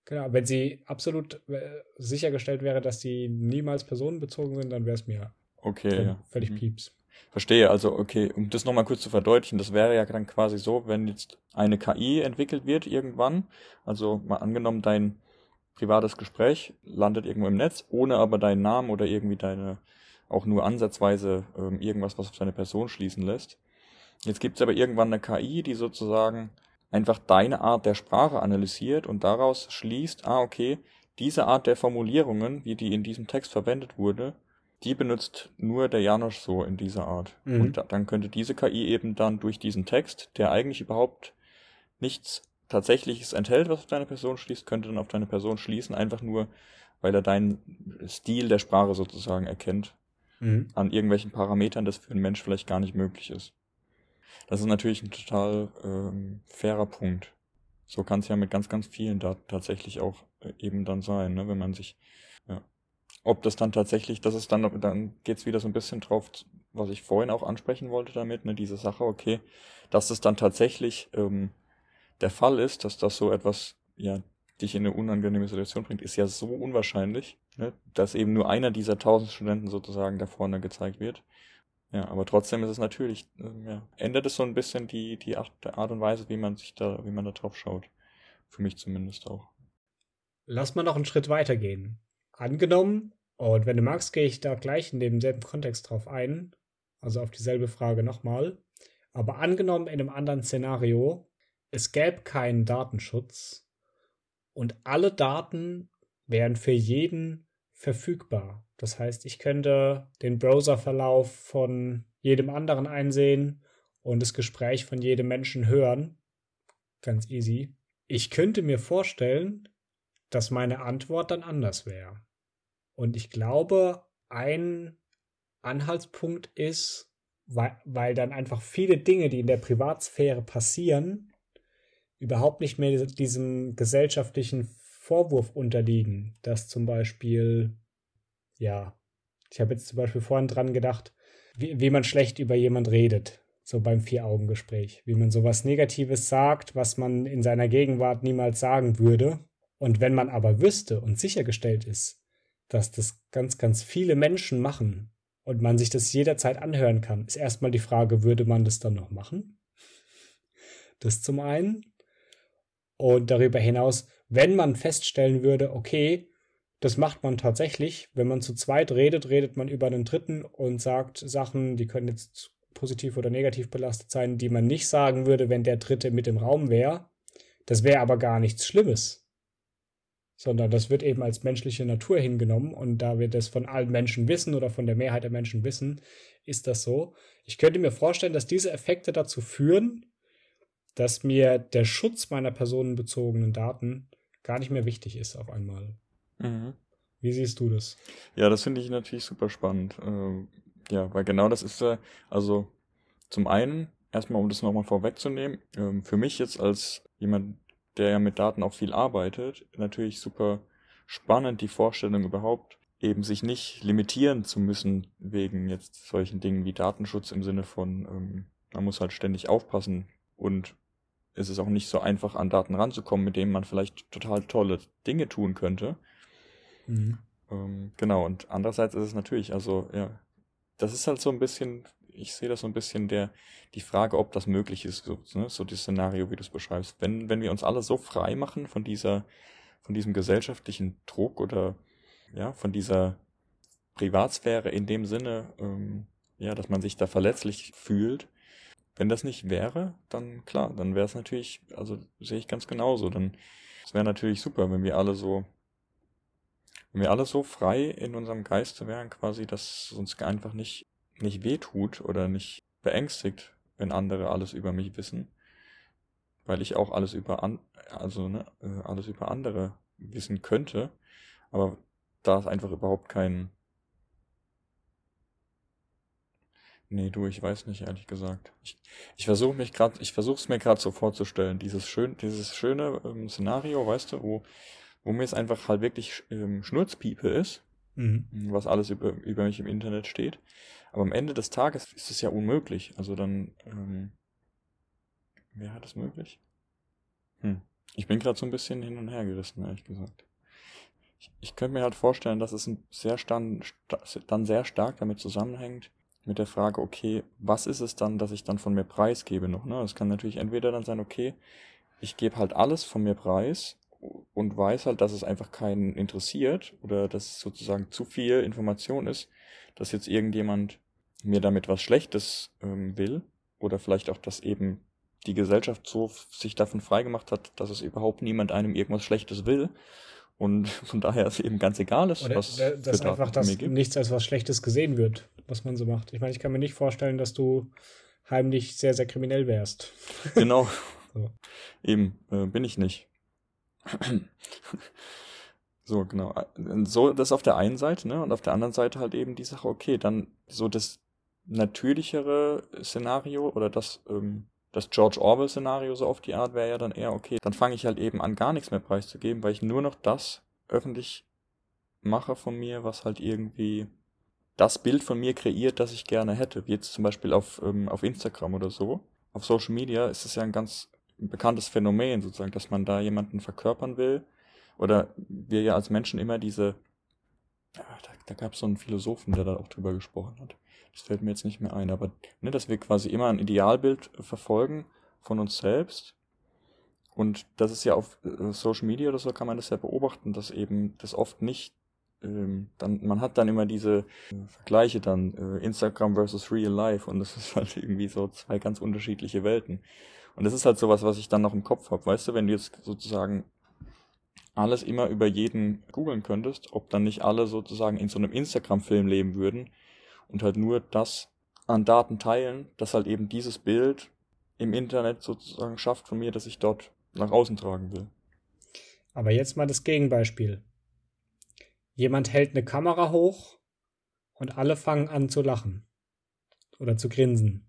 Genau, wenn sie absolut äh, sichergestellt wäre, dass die niemals personenbezogen sind, dann wäre es mir Okay, völlig, ja. völlig Mhm. pieps. Verstehe, also okay, um das nochmal kurz zu verdeutlichen, das wäre ja dann quasi so, wenn jetzt eine KI entwickelt wird irgendwann, also mal angenommen, dein privates Gespräch landet irgendwo im Netz, ohne aber deinen Namen oder irgendwie deine, auch nur ansatzweise ähm, irgendwas, was auf deine Person schließen lässt. Jetzt gibt es aber irgendwann eine KI, die sozusagen einfach deine Art der Sprache analysiert und daraus schließt, ah, okay, diese Art der Formulierungen, wie die in diesem Text verwendet wurde, die benutzt nur der Janosch so in dieser Art. Mhm. Und da, dann könnte diese KI eben dann durch diesen Text, der eigentlich überhaupt nichts Tatsächliches enthält, was auf deine Person schließt, könnte dann auf deine Person schließen, einfach nur, weil er deinen Stil der Sprache sozusagen erkennt, Mhm. an irgendwelchen Parametern, das für einen Mensch vielleicht gar nicht möglich ist. Das ist natürlich ein total ähm, fairer Punkt. So kann es ja mit ganz, ganz vielen Daten tatsächlich auch äh, eben dann sein, ne? wenn man sich, ja. Ob das dann tatsächlich, das ist dann, dann geht's wieder so ein bisschen drauf, was ich vorhin auch ansprechen wollte damit, ne, diese Sache, okay, dass das dann tatsächlich ähm, der Fall ist, dass das so etwas, ja, dich in eine unangenehme Situation bringt, ist ja so unwahrscheinlich, ne, dass eben nur einer dieser tausend Studenten sozusagen da vorne gezeigt wird. Ja, aber trotzdem ist es natürlich, ähm, ja, ändert es so ein bisschen die, die Art, und Weise, wie man sich da, wie man da drauf schaut. Für mich zumindest auch. Lass mal noch einen Schritt weiter gehen. Angenommen, und wenn du magst, gehe ich da gleich in demselben Kontext drauf ein, also auf dieselbe Frage nochmal. Aber angenommen in einem anderen Szenario, es gäbe keinen Datenschutz und alle Daten wären für jeden verfügbar. Das heißt, ich könnte den Browserverlauf von jedem anderen einsehen und das Gespräch von jedem Menschen hören. Ganz easy. Ich könnte mir vorstellen, dass meine Antwort dann anders wäre. Und ich glaube, ein Anhaltspunkt ist, weil, weil dann einfach viele Dinge, die in der Privatsphäre passieren, überhaupt nicht mehr diesem gesellschaftlichen Vorwurf unterliegen, dass zum Beispiel, ja, ich habe jetzt zum Beispiel vorhin dran gedacht, wie, wie man schlecht über jemand redet, so beim Vier-Augen-Gespräch, wie man sowas Negatives sagt, was man in seiner Gegenwart niemals sagen würde. Und wenn man aber wüsste und sichergestellt ist, dass das ganz, ganz viele Menschen machen und man sich das jederzeit anhören kann, ist erstmal die Frage, würde man das dann noch machen? Das zum einen. Und darüber hinaus, wenn man feststellen würde, okay, das macht man tatsächlich, wenn man zu zweit redet, redet man über einen Dritten und sagt Sachen, die können jetzt positiv oder negativ belastet sein, die man nicht sagen würde, wenn der Dritte mit im Raum wäre. Das wäre aber gar nichts Schlimmes sondern das wird eben als menschliche Natur hingenommen und da wir das von allen Menschen wissen oder von der Mehrheit der Menschen wissen, ist das so. Ich könnte mir vorstellen, dass diese Effekte dazu führen, dass mir der Schutz meiner personenbezogenen Daten gar nicht mehr wichtig ist auf einmal. Mhm. Wie siehst du das? Ja, das finde ich natürlich super spannend. Ähm, ja, weil genau das ist ja, also zum einen, erstmal um das nochmal vorwegzunehmen, ähm, für mich jetzt als jemand, der ja mit Daten auch viel arbeitet, natürlich super spannend die Vorstellung überhaupt, eben sich nicht limitieren zu müssen wegen jetzt solchen Dingen wie Datenschutz im Sinne von, ähm, man muss halt ständig aufpassen und es ist auch nicht so einfach an Daten ranzukommen, mit denen man vielleicht total tolle Dinge tun könnte. Mhm. Ähm, genau, und andererseits ist es natürlich, also ja, das ist halt so ein bisschen, ich sehe das so ein bisschen der, die Frage, ob das möglich ist, so, ne? so das Szenario, wie du es beschreibst. Wenn, wenn wir uns alle so frei machen von dieser, von diesem gesellschaftlichen Druck oder ja, von dieser Privatsphäre in dem Sinne, ähm, ja, dass man sich da verletzlich fühlt. Wenn das nicht wäre, dann klar, dann wäre es natürlich, also sehe ich ganz genauso. Dann es wäre natürlich super, wenn wir alle so, wenn wir alle so frei in unserem Geiste wären, quasi, dass es uns einfach nicht, nicht wehtut oder nicht beängstigt, wenn andere alles über mich wissen. Weil ich auch alles über an, also ne, äh, alles über andere wissen könnte. Aber da ist einfach überhaupt kein, Nee, du, ich weiß nicht, ehrlich gesagt. Ich, ich versuche mich gerade, ich versuche es mir gerade so vorzustellen, dieses schön, dieses schöne ähm, Szenario, weißt du, wo, wo mir es einfach halt wirklich ähm, Schnurzpiepe ist, Mhm. was alles über, über mich im Internet steht. Aber am Ende des Tages ist es ja unmöglich. Also dann, ähm, wäre das möglich? Hm. Ich bin gerade so ein bisschen hin und her gerissen, ehrlich gesagt. Ich, ich könnte mir halt vorstellen, dass es ein sehr stand, dann sehr stark damit zusammenhängt, mit der Frage, okay, was ist es dann, dass ich dann von mir preisgebe noch? Ne? Es kann natürlich entweder dann sein, okay, ich gebe halt alles von mir preis und weiß halt, dass es einfach keinen interessiert oder dass es sozusagen zu viel Information ist, dass jetzt irgendjemand mir damit was Schlechtes ähm, will oder vielleicht auch, dass eben die Gesellschaft so sich davon freigemacht hat, dass es überhaupt niemand einem irgendwas Schlechtes will und von daher ist eben ganz egal ist, Oder was da- dass Daten einfach das nichts als was Schlechtes gesehen wird, was man so macht. Ich meine, ich kann mir nicht vorstellen, dass du heimlich sehr, sehr kriminell wärst. Genau. So. Eben, äh, bin ich nicht. so, genau. So, das auf der einen Seite, ne? Und auf der anderen Seite halt eben die Sache, okay, dann so das natürlichere Szenario oder das, ähm, das George Orwell-Szenario so auf die Art wäre ja dann eher, okay, dann fange ich halt eben an, gar nichts mehr preiszugeben, weil ich nur noch das öffentlich mache von mir, was halt irgendwie das Bild von mir kreiert, das ich gerne hätte. Wie jetzt zum Beispiel auf, ähm, auf Instagram oder so. Auf Social Media ist es ja ein ganz bekanntes Phänomen sozusagen, dass man da jemanden verkörpern will. Oder wir ja als Menschen immer diese, ja, da, da gab es so einen Philosophen, der da auch drüber gesprochen hat. Das fällt mir jetzt nicht mehr ein, aber ne, dass wir quasi immer ein Idealbild verfolgen von uns selbst. Und das ist ja auf äh, Social Media oder so kann man das ja beobachten, dass eben das oft nicht ähm, dann, man hat dann immer diese äh, Vergleiche dann, äh, Instagram versus Real Life und das ist halt irgendwie so zwei ganz unterschiedliche Welten. Und das ist halt sowas, was ich dann noch im Kopf habe. Weißt du, wenn du jetzt sozusagen alles immer über jeden googeln könntest, ob dann nicht alle sozusagen in so einem Instagram-Film leben würden und halt nur das an Daten teilen, das halt eben dieses Bild im Internet sozusagen schafft von mir, dass ich dort nach außen tragen will. Aber jetzt mal das Gegenbeispiel. Jemand hält eine Kamera hoch und alle fangen an zu lachen oder zu grinsen.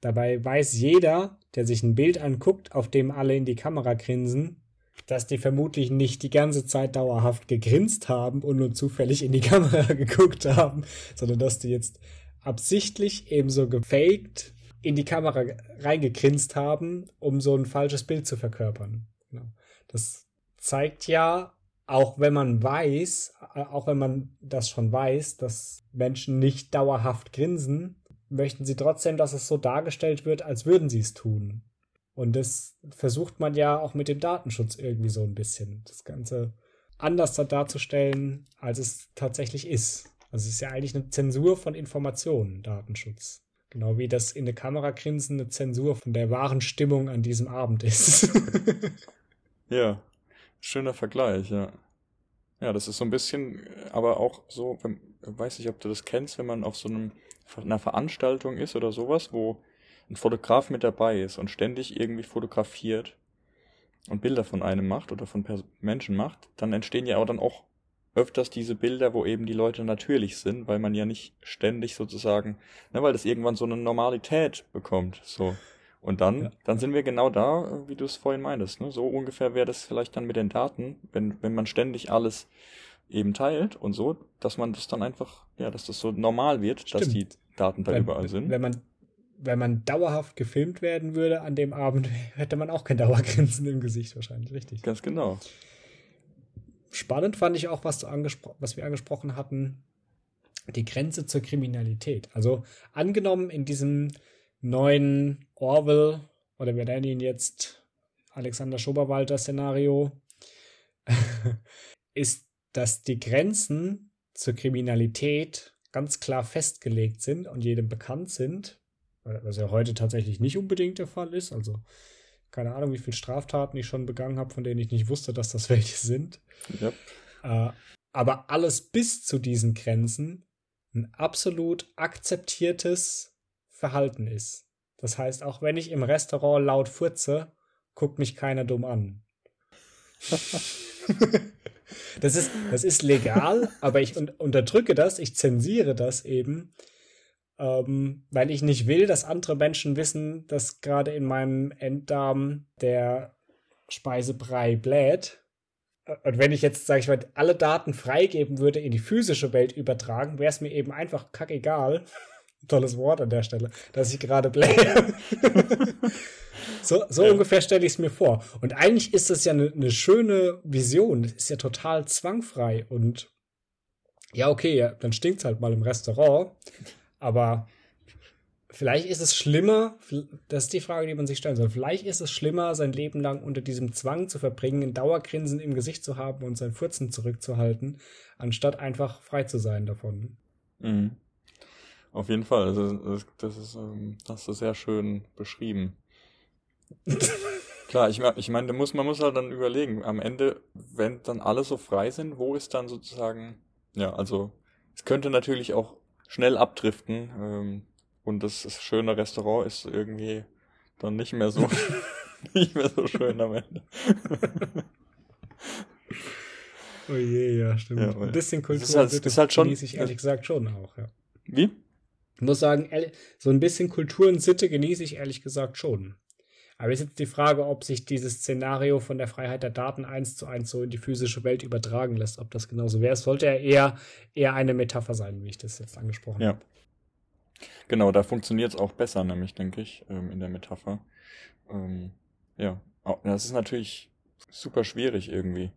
Dabei weiß jeder, der sich ein Bild anguckt, auf dem alle in die Kamera grinsen, dass die vermutlich nicht die ganze Zeit dauerhaft gegrinst haben und nur zufällig in die Kamera geguckt haben, sondern dass die jetzt absichtlich ebenso gefaked in die Kamera reingegrinst haben, um so ein falsches Bild zu verkörpern. Genau. Das zeigt ja, auch wenn man weiß, äh, auch wenn man das schon weiß, dass Menschen nicht dauerhaft grinsen, möchten sie trotzdem, dass es so dargestellt wird, als würden sie es tun. Und das versucht man ja auch mit dem Datenschutz irgendwie so ein bisschen, das Ganze anders da darzustellen, als es tatsächlich ist. Also es ist ja eigentlich eine Zensur von Informationen, Datenschutz. Genau wie das in der Kamera grinsen eine Zensur von der wahren Stimmung an diesem Abend ist. Ja, schöner Vergleich, ja. Ja, das ist so ein bisschen, aber auch so, wenn, weiß nicht, ob du das kennst, wenn man auf so einem, einer Veranstaltung ist oder sowas, wo ein Fotograf mit dabei ist und ständig irgendwie fotografiert und Bilder von einem macht oder von Pers Menschen macht, dann entstehen ja auch dann auch öfters diese Bilder, wo eben die Leute natürlich sind, weil man ja nicht ständig sozusagen, ne, weil das irgendwann so eine Normalität bekommt, so. Und dann, Ja. dann sind wir genau da, wie du es vorhin meintest. Ne? So ungefähr wäre das vielleicht dann mit den Daten, wenn, wenn man ständig alles eben teilt und so, dass man das dann einfach, ja, dass das so normal wird, dass Stimmt. die Daten da wenn, überall sind. Wenn man, wenn man dauerhaft gefilmt werden würde an dem Abend, hätte man auch kein Dauergrinsen im Gesicht wahrscheinlich, richtig. Ganz genau. Spannend fand ich auch, was, du angespro was wir angesprochen hatten, die Grenze zur Kriminalität. Also angenommen in diesem neuen Orwell oder wir nennen ihn jetzt Alexander Schoberwalter Szenario, ist, dass die Grenzen zur Kriminalität ganz klar festgelegt sind und jedem bekannt sind, was ja heute tatsächlich nicht unbedingt der Fall ist. Also keine Ahnung, wie viele Straftaten ich schon begangen habe, von denen ich nicht wusste, dass das welche sind. Yep. Äh, aber alles bis zu diesen Grenzen ein absolut akzeptiertes Verhalten ist. Das heißt, auch wenn ich im Restaurant laut furze, guckt mich keiner dumm an. das, ist, das ist legal, aber ich un unterdrücke das, ich zensiere das eben, ähm, weil ich nicht will, dass andere Menschen wissen, dass gerade in meinem Enddarm der Speisebrei bläht. Und wenn ich jetzt, sage ich mal, alle Daten freigeben würde, in die physische Welt übertragen, wäre es mir eben einfach kackegal. Tolles Wort an der Stelle, dass ich gerade blähe. so so Ja. ungefähr stelle ich es mir vor. Und eigentlich ist das ja eine ne schöne Vision. Das ist ja total zwangfrei. Und ja, okay, ja, dann stinkt es halt mal im Restaurant. Aber vielleicht ist es schlimmer, das ist die Frage, die man sich stellen soll. Vielleicht ist es schlimmer, sein Leben lang unter diesem Zwang zu verbringen, ein Dauergrinsen im Gesicht zu haben und sein Furzen zurückzuhalten, anstatt einfach frei zu sein davon. Mhm. Auf jeden Fall. Das, das ist, ähm, das ist sehr schön beschrieben. Klar, ich, ich meine, muss, man muss halt dann überlegen, am Ende, wenn dann alle so frei sind, wo ist dann sozusagen, ja, also es könnte natürlich auch schnell abdriften ähm, und das, das schöne Restaurant ist irgendwie dann nicht mehr so, nicht mehr so schön am Ende. Oh je, ja, stimmt. Ja, ein bisschen Kultur ist halt- Sitte ist halt schon- genieße ich ehrlich gesagt schon auch, ja. Wie? Ich muss sagen, so ein bisschen Kultur und Sitte genieße ich ehrlich gesagt schon. Aber ist jetzt die Frage, ob sich dieses Szenario von der Freiheit der Daten eins zu eins so in die physische Welt übertragen lässt, ob das genauso wäre. Es sollte ja eher, eher eine Metapher sein, wie ich das jetzt angesprochen Ja. habe. Genau, da funktioniert es auch besser, nämlich, denke ich, ähm, in der Metapher. Ähm, ja, das ist natürlich super schwierig irgendwie.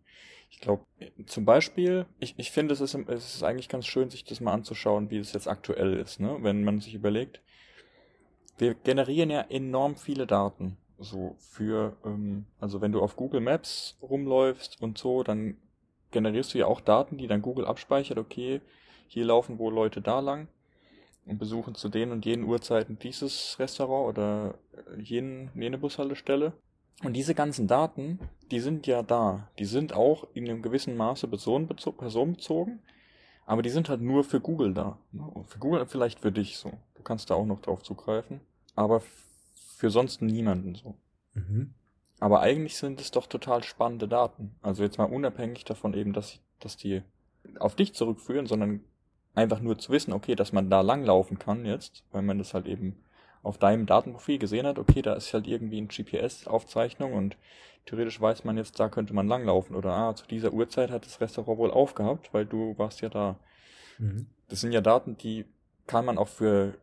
Ich glaube, zum Beispiel, ich, ich finde, es ist, es ist eigentlich ganz schön, sich das mal anzuschauen, wie es jetzt aktuell ist, ne? Wenn man sich überlegt, wir generieren ja enorm viele Daten. So für, ähm, also wenn du auf Google Maps rumläufst und so, dann generierst du ja auch Daten, die dann Google abspeichert, okay, hier laufen wohl Leute da lang und besuchen zu den und jenen Uhrzeiten dieses Restaurant oder äh, jenen, jene Bushaltestelle. Und diese ganzen Daten, die sind ja da. Die sind auch in einem gewissen Maße personenbezo personenbezogen, aber die sind halt nur für Google da. ne? Für Google vielleicht für dich so. Du kannst da auch noch drauf zugreifen, aber für sonst niemanden so. Mhm. Aber eigentlich sind es doch total spannende Daten. Also jetzt mal unabhängig davon eben, dass, dass die auf dich zurückführen, sondern einfach nur zu wissen, okay, dass man da langlaufen kann jetzt, weil man das halt eben auf deinem Datenprofil gesehen hat, okay, da ist halt irgendwie ein GPS-Aufzeichnung und theoretisch weiß man jetzt, da könnte man langlaufen oder ah, zu dieser Uhrzeit hat das Restaurant wohl aufgehabt, weil du warst ja da. Mhm. Das sind ja Daten, die kann man auch für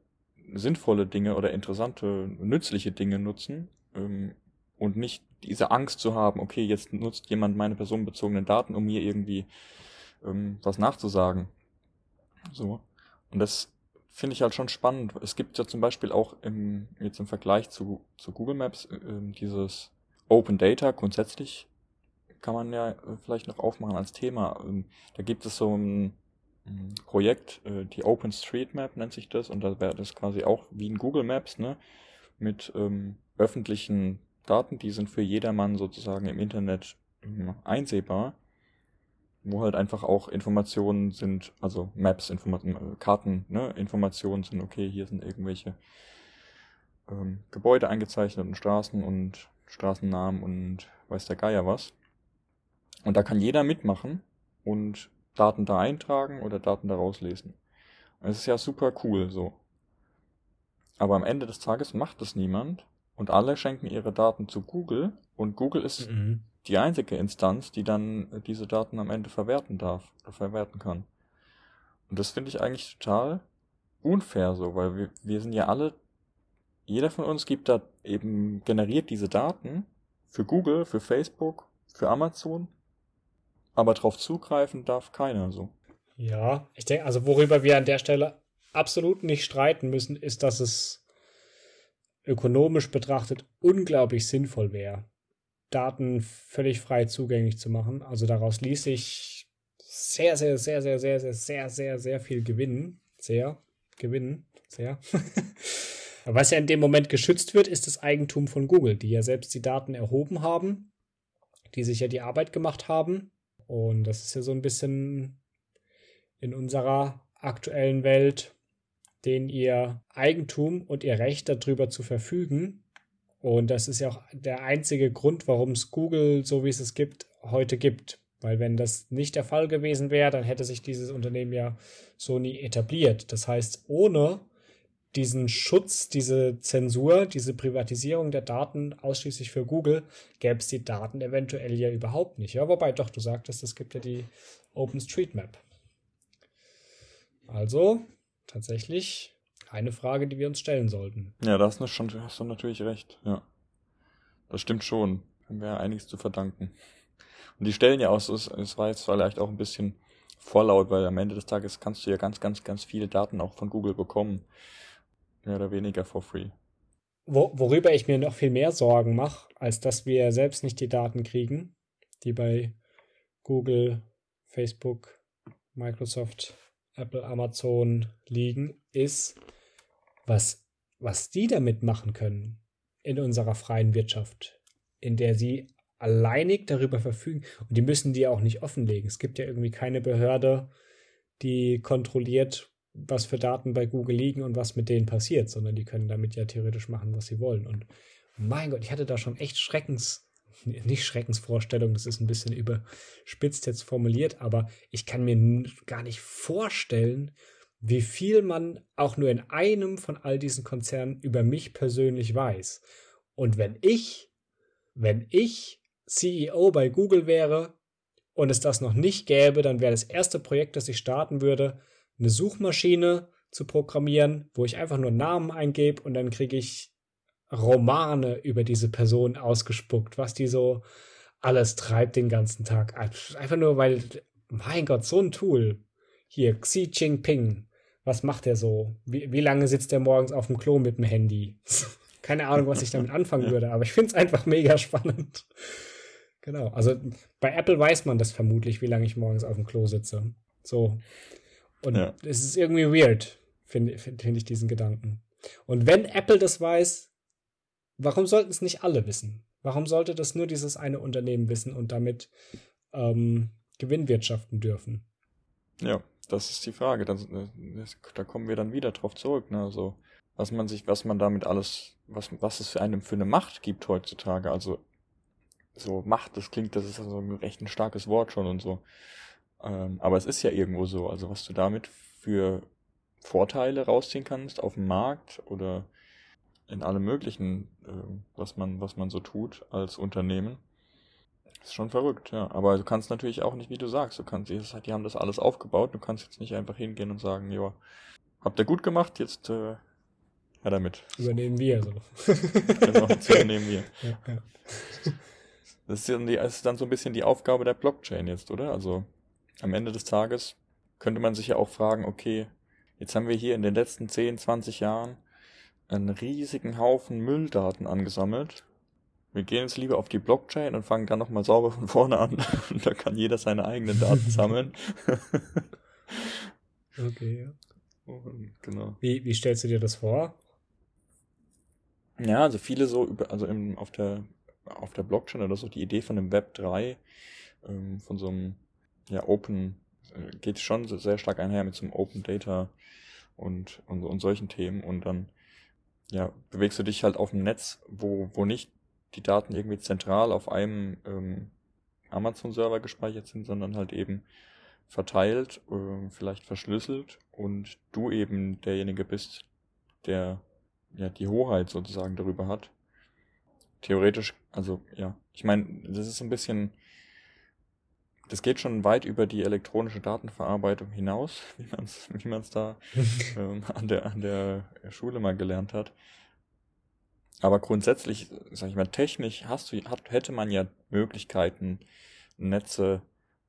sinnvolle Dinge oder interessante, nützliche Dinge nutzen ähm, und nicht diese Angst zu haben, okay, jetzt nutzt jemand meine personenbezogenen Daten, um mir irgendwie ähm, was nachzusagen. So. Und das finde ich halt schon spannend. Es gibt ja zum Beispiel auch im, jetzt im Vergleich zu, zu Google Maps ähm, dieses Open Data grundsätzlich kann man ja äh, vielleicht noch aufmachen als Thema. Ähm, da gibt es so ein Projekt, äh, die OpenStreetMap nennt sich das, und da wäre das quasi auch wie in Google Maps, ne, mit ähm, öffentlichen Daten, die sind für jedermann sozusagen im Internet ähm, einsehbar, wo halt einfach auch Informationen sind, also Maps, Informa äh, Karten, ne, Informationen sind, okay, hier sind irgendwelche ähm, Gebäude eingezeichnet und Straßen und Straßennamen und weiß der Geier was. Und da kann jeder mitmachen und Daten da eintragen oder Daten da rauslesen. Es ist ja super cool so. Aber am Ende des Tages macht es niemand und alle schenken ihre Daten zu Google und Google ist Mhm. die einzige Instanz, die dann äh, diese Daten am Ende verwerten darf oder verwerten kann. Und das finde ich eigentlich total unfair so, weil wir, wir sind ja alle, jeder von uns gibt da eben, generiert diese Daten für Google, für Facebook, für Amazon, aber drauf zugreifen darf keiner so. Ja, ich denke, also worüber wir an der Stelle absolut nicht streiten müssen, ist, dass es ökonomisch betrachtet unglaublich sinnvoll wäre, Daten völlig frei zugänglich zu machen. Also daraus ließ sich sehr, sehr, sehr, sehr, sehr, sehr, sehr, sehr, sehr viel gewinnen. Sehr gewinnen. Sehr. Was ja in dem Moment geschützt wird, ist das Eigentum von Google, die ja selbst die Daten erhoben haben, die sich ja die Arbeit gemacht haben. Und das ist ja so ein bisschen in unserer aktuellen Welt, den ihr Eigentum und ihr Recht darüber zu verfügen. Und das ist ja auch der einzige Grund, warum es Google, so wie es es gibt, heute gibt. Weil wenn das nicht der Fall gewesen wäre, dann hätte sich dieses Unternehmen ja so nie etabliert. Das heißt, ohne diesen Schutz, diese Zensur, diese Privatisierung der Daten ausschließlich für Google, gäbe es die Daten eventuell ja überhaupt nicht. Ja, wobei doch, du sagtest, es gibt ja die OpenStreetMap. Also tatsächlich eine Frage, die wir uns stellen sollten. Ja, da hast du, natürlich recht. Ja. Das stimmt schon. Haben wir ja einiges zu verdanken. Und die stellen ja aus, es, es war jetzt vielleicht auch ein bisschen vorlaut, weil am Ende des Tages kannst du ja ganz, ganz, ganz viele Daten auch von Google bekommen. Mehr oder weniger for free. Wo, worüber ich mir noch viel mehr Sorgen mache, als dass wir selbst nicht die Daten kriegen, die bei Google, Facebook, Microsoft, Apple, Amazon liegen, ist, was, was die damit machen können in unserer freien Wirtschaft, in der sie alleinig darüber verfügen. Und die müssen die auch nicht offenlegen. Es gibt ja irgendwie keine Behörde, die kontrolliert, was für Daten bei Google liegen und was mit denen passiert, sondern die können damit ja theoretisch machen, was sie wollen. Und mein Gott, ich hatte da schon echt Schreckens, nicht Schreckensvorstellung, das ist ein bisschen überspitzt jetzt formuliert, aber ich kann mir gar nicht vorstellen, wie viel man auch nur in einem von all diesen Konzernen über mich persönlich weiß. Und wenn ich, wenn ich CEO bei Google wäre und es das noch nicht gäbe, dann wäre das erste Projekt, das ich starten würde, eine Suchmaschine zu programmieren, wo ich einfach nur Namen eingebe und dann kriege ich Romane über diese Person ausgespuckt, was die so alles treibt den ganzen Tag. Einfach nur, weil, mein Gott, so ein Tool. Hier, Xi Jinping. Was macht er so? Wie, wie lange sitzt er morgens auf dem Klo mit dem Handy? Keine Ahnung, was ich damit anfangen würde, aber ich finde es einfach mega spannend. Genau. Also bei Apple weiß man das vermutlich, wie lange ich morgens auf dem Klo sitze. So. Und ja. es ist irgendwie weird, finde find, find ich diesen Gedanken. Und wenn Apple das weiß, warum sollten es nicht alle wissen? Warum sollte das nur dieses eine Unternehmen wissen und damit ähm, Gewinn wirtschaften dürfen? Ja, das ist die Frage. Das, das, da kommen wir dann wieder drauf zurück. Ne? Also, was man sich, was man damit alles, was, was es für einem für eine Macht gibt heutzutage. Also so Macht, das klingt, das ist also ein recht ein starkes Wort schon und so. Ähm, aber es ist ja irgendwo so. Also was du damit für Vorteile rausziehen kannst auf dem Markt oder in allem möglichen, äh, was man, was man so tut als Unternehmen. ist schon verrückt, ja. Aber du kannst natürlich auch nicht, wie du sagst, du kannst, die haben das alles aufgebaut, du kannst jetzt nicht einfach hingehen und sagen, ja, habt ihr gut gemacht, jetzt äh, ja damit. Übernehmen wir so. genau, jetzt übernehmen wir. Ja, ja. Das ist, dann die, das ist dann so ein bisschen die Aufgabe der Blockchain jetzt, oder? Also am Ende des Tages könnte man sich ja auch fragen, okay, jetzt haben wir hier in den letzten 10, 20 Jahren einen riesigen Haufen Mülldaten angesammelt. Wir gehen jetzt lieber auf die Blockchain und fangen dann nochmal sauber von vorne an. Und da kann jeder seine eigenen Daten sammeln. okay, ja. Genau. Wie, wie stellst du dir das vor? Ja, also viele so über, also im, auf der auf der Blockchain oder so die Idee von dem Web 3, ähm, von so einem ja Open, äh, geht schon sehr stark einher mit so einem Open Data und, und, und solchen Themen und dann ja, bewegst du dich halt auf dem Netz, wo, wo nicht die Daten irgendwie zentral auf einem ähm, Amazon-Server gespeichert sind, sondern halt eben verteilt, äh, vielleicht verschlüsselt und du eben derjenige bist, der ja die Hoheit sozusagen darüber hat. Theoretisch, also ja, ich meine, das ist ein bisschen, das geht schon weit über die elektronische Datenverarbeitung hinaus, wie man es wie man's da ähm, an, der, an der Schule mal gelernt hat. Aber grundsätzlich, sag ich mal, technisch hast du, hat, hätte man ja Möglichkeiten, Netze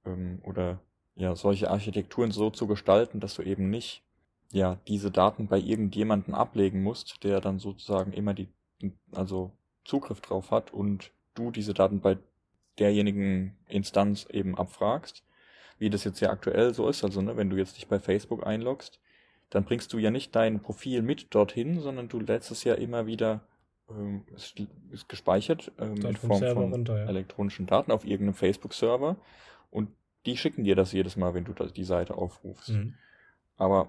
ähm, oder ja, solche Architekturen so zu gestalten, dass du eben nicht ja, diese Daten bei irgendjemanden ablegen musst, der dann sozusagen immer die, also Zugriff drauf hat und du diese Daten bei derjenigen Instanz eben abfragst, wie das jetzt ja aktuell so ist. Also, ne, wenn du jetzt dich bei Facebook einloggst, dann bringst du ja nicht dein Profil mit dorthin, sondern du lädst es ja immer wieder, ähm, es ist gespeichert ähm, in Form von runter, ja. elektronischen Daten auf irgendeinem Facebook-Server und die schicken dir das jedes Mal, wenn du die Seite aufrufst. Mhm. Aber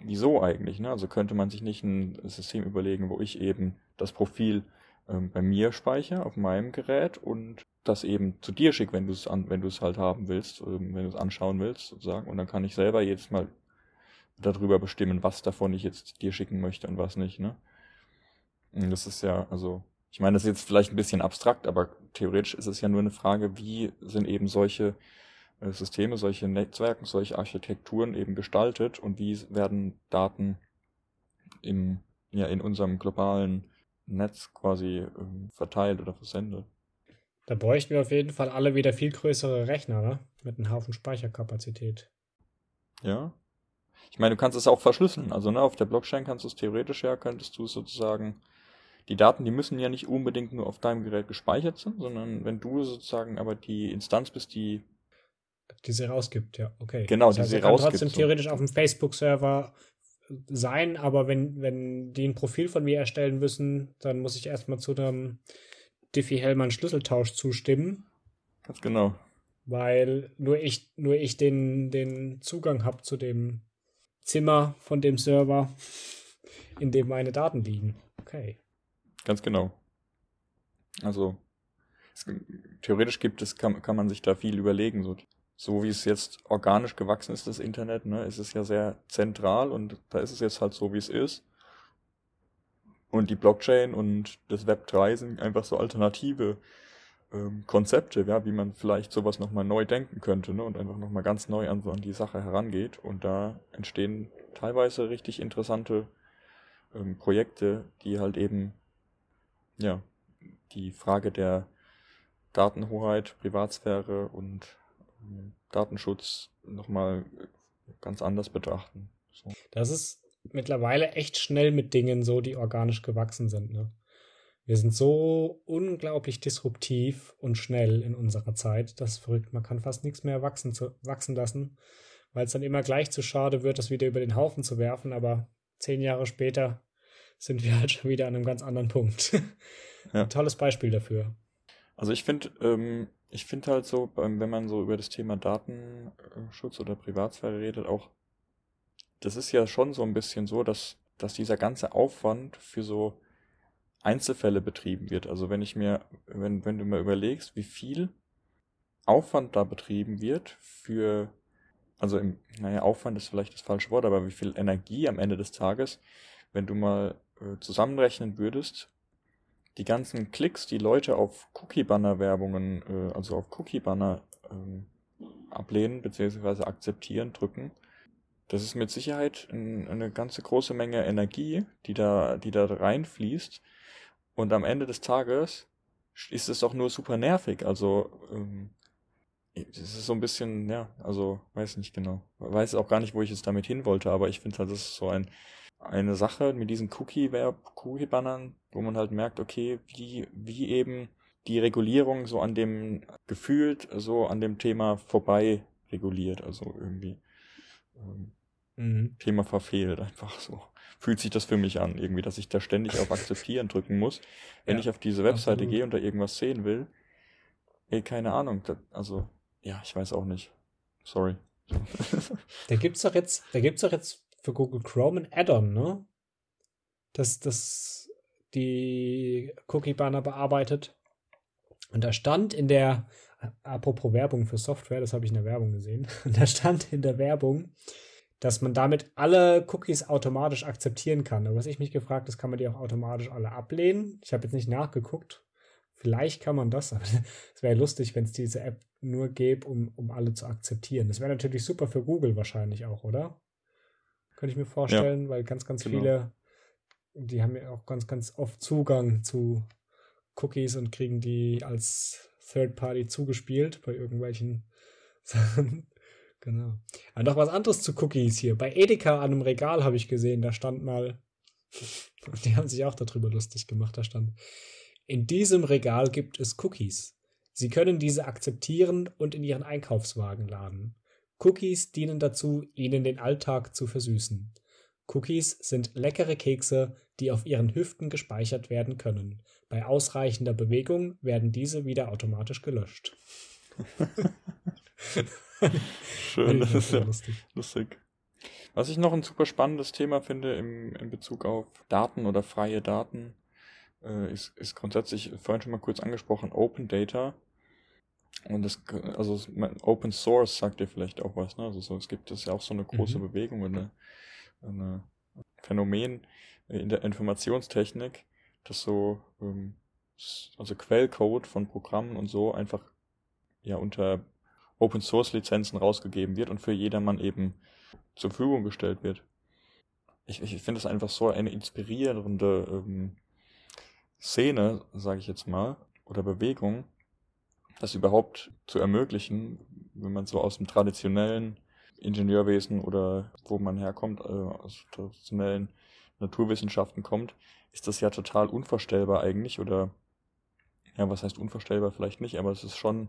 wieso eigentlich? Ne? Also könnte man sich nicht ein System überlegen, wo ich eben das Profil ähm, bei mir speichere auf meinem Gerät und das eben zu dir schicke, wenn du es wenn du es halt haben willst, ähm, wenn du es anschauen willst, sozusagen. Und dann kann ich selber jedes Mal darüber bestimmen, was davon ich jetzt dir schicken möchte und was nicht. Ne? Und das ist ja, also, ich meine, das ist jetzt vielleicht ein bisschen abstrakt, aber theoretisch ist es ja nur eine Frage, wie sind eben solche äh, Systeme, solche Netzwerke, solche Architekturen eben gestaltet und wie werden Daten im, ja, in unserem globalen Netz quasi ähm, verteilt oder versendet. Da bräuchten wir auf jeden Fall alle wieder viel größere Rechner, ne? Mit einem Haufen Speicherkapazität. Ja. Ich meine, du kannst es auch verschlüsseln. Also ne, auf der Blockchain kannst du es theoretisch ja, könntest du sozusagen, die Daten, die müssen ja nicht unbedingt nur auf deinem Gerät gespeichert sein, sondern wenn du sozusagen aber die Instanz bist, die Die sie rausgibt, ja, okay. Genau, das die heißt, sie er kann rausgibt, trotzdem so. theoretisch auf dem Facebook-Server sein, aber wenn, wenn die ein Profil von mir erstellen müssen, dann muss ich erstmal zu einem Diffie-Hellman-Schlüsseltausch zustimmen, ganz genau. weil nur ich, nur ich den, den Zugang habe zu dem Zimmer von dem Server, in dem meine Daten liegen. Okay. Ganz genau. Also, es, theoretisch gibt es, kann, kann man sich da viel überlegen. So, so wie es jetzt organisch gewachsen ist, das Internet, ne, ist es ja sehr zentral und da ist es jetzt halt so, wie es ist. Und die Blockchain und das Web 3 sind einfach so alternative ähm, Konzepte, ja, wie man vielleicht sowas nochmal neu denken könnte, ne, und einfach nochmal ganz neu an, an die Sache herangeht. Und da entstehen teilweise richtig interessante ähm, Projekte, die halt eben, ja, die Frage der Datenhoheit, Privatsphäre und Datenschutz nochmal ganz anders betrachten. So. Das ist mittlerweile echt schnell mit Dingen so, die organisch gewachsen sind. Ne? Wir sind so unglaublich disruptiv und schnell in unserer Zeit. Das ist verrückt. Man kann fast nichts mehr wachsen, zu, wachsen lassen, weil es dann immer gleich zu schade wird, das wieder über den Haufen zu werfen. Aber zehn Jahre später sind wir halt schon wieder an einem ganz anderen Punkt. Ja. Ein tolles Beispiel dafür. Also ich finde, ähm, ich finde halt so, wenn man so über das Thema Datenschutz oder Privatsphäre redet, auch, das ist ja schon so ein bisschen so, dass, dass dieser ganze Aufwand für so Einzelfälle betrieben wird. Also wenn ich mir, wenn, wenn du mal überlegst, wie viel Aufwand da betrieben wird für, also im, naja, Aufwand ist vielleicht das falsche Wort, aber wie viel Energie am Ende des Tages, wenn du mal äh, zusammenrechnen würdest, die ganzen Klicks, die Leute auf Cookie-Banner-Werbungen, äh, also auf Cookie-Banner ähm, ablehnen bzw. akzeptieren, drücken, das ist mit Sicherheit ein, eine ganze große Menge Energie, die da, die da reinfließt. Und am Ende des Tages ist es auch nur super nervig. Also ähm, es ist so ein bisschen, ja, also weiß nicht genau. Weiß auch gar nicht, wo ich jetzt damit hin wollte, aber ich finde halt, das ist so ein, eine Sache mit diesen Cookie-Bannern, wo man halt merkt, okay, wie, wie eben die Regulierung so an dem, gefühlt so an dem Thema vorbei reguliert, also irgendwie ähm, Mhm. Thema verfehlt, einfach so. Fühlt sich das für mich an, irgendwie, dass ich da ständig auf Akzeptieren drücken muss. Wenn Ja, ich auf diese Webseite absolut. gehe und da irgendwas sehen will, ey, keine Ahnung, das, also, ja, ich weiß auch nicht. Sorry. Da gibt's doch jetzt, da gibt's doch jetzt für Google Chrome ein Add-on, ne? Das, das die Cookie-Banner bearbeitet. Und da stand in der, apropos Werbung für Software, das habe ich in der Werbung gesehen, und da stand in der Werbung, dass man damit alle Cookies automatisch akzeptieren kann. Aber was ich mich gefragt habe, kann man die auch automatisch alle ablehnen? Ich habe jetzt nicht nachgeguckt. Vielleicht kann man das, aber es wäre lustig, wenn es diese App nur gäbe, um, um alle zu akzeptieren. Das wäre natürlich super für Google wahrscheinlich auch, oder? Könnte ich mir vorstellen, weil ganz, ganz genau. viele, die haben ja auch ganz, ganz oft Zugang zu Cookies und kriegen die als Third Party zugespielt bei irgendwelchen Sachen. Genau. Aber noch was anderes zu Cookies hier. Bei Edeka an einem Regal habe ich gesehen, da stand mal, die haben sich auch darüber lustig gemacht, da stand, in diesem Regal gibt es Cookies. Sie können diese akzeptieren und in Ihren Einkaufswagen laden. Cookies dienen dazu, Ihnen den Alltag zu versüßen. Cookies sind leckere Kekse, die auf Ihren Hüften gespeichert werden können. Bei ausreichender Bewegung werden diese wieder automatisch gelöscht. Schön, das ist ja lustig. lustig. Was ich noch ein super spannendes Thema finde im, in Bezug auf Daten oder freie Daten, äh, ist, ist grundsätzlich vorhin schon mal kurz angesprochen, Open Data. Und das, also Open Source sagt dir vielleicht auch was, ne? Also so, es gibt das ja auch so eine große Mhm. Bewegung und eine, eine Phänomen in der Informationstechnik, dass so, ähm, also Quellcode von Programmen und so einfach ja unter Open Source Lizenzen rausgegeben wird und für jedermann eben zur Verfügung gestellt wird. Ich, ich finde es einfach so eine inspirierende ähm, Szene, sage ich jetzt mal, oder Bewegung, das überhaupt zu ermöglichen, wenn man so aus dem traditionellen Ingenieurwesen oder wo man herkommt, äh, aus traditionellen Naturwissenschaften kommt, ist das ja total unvorstellbar eigentlich oder ja, was heißt unvorstellbar vielleicht nicht, aber es ist schon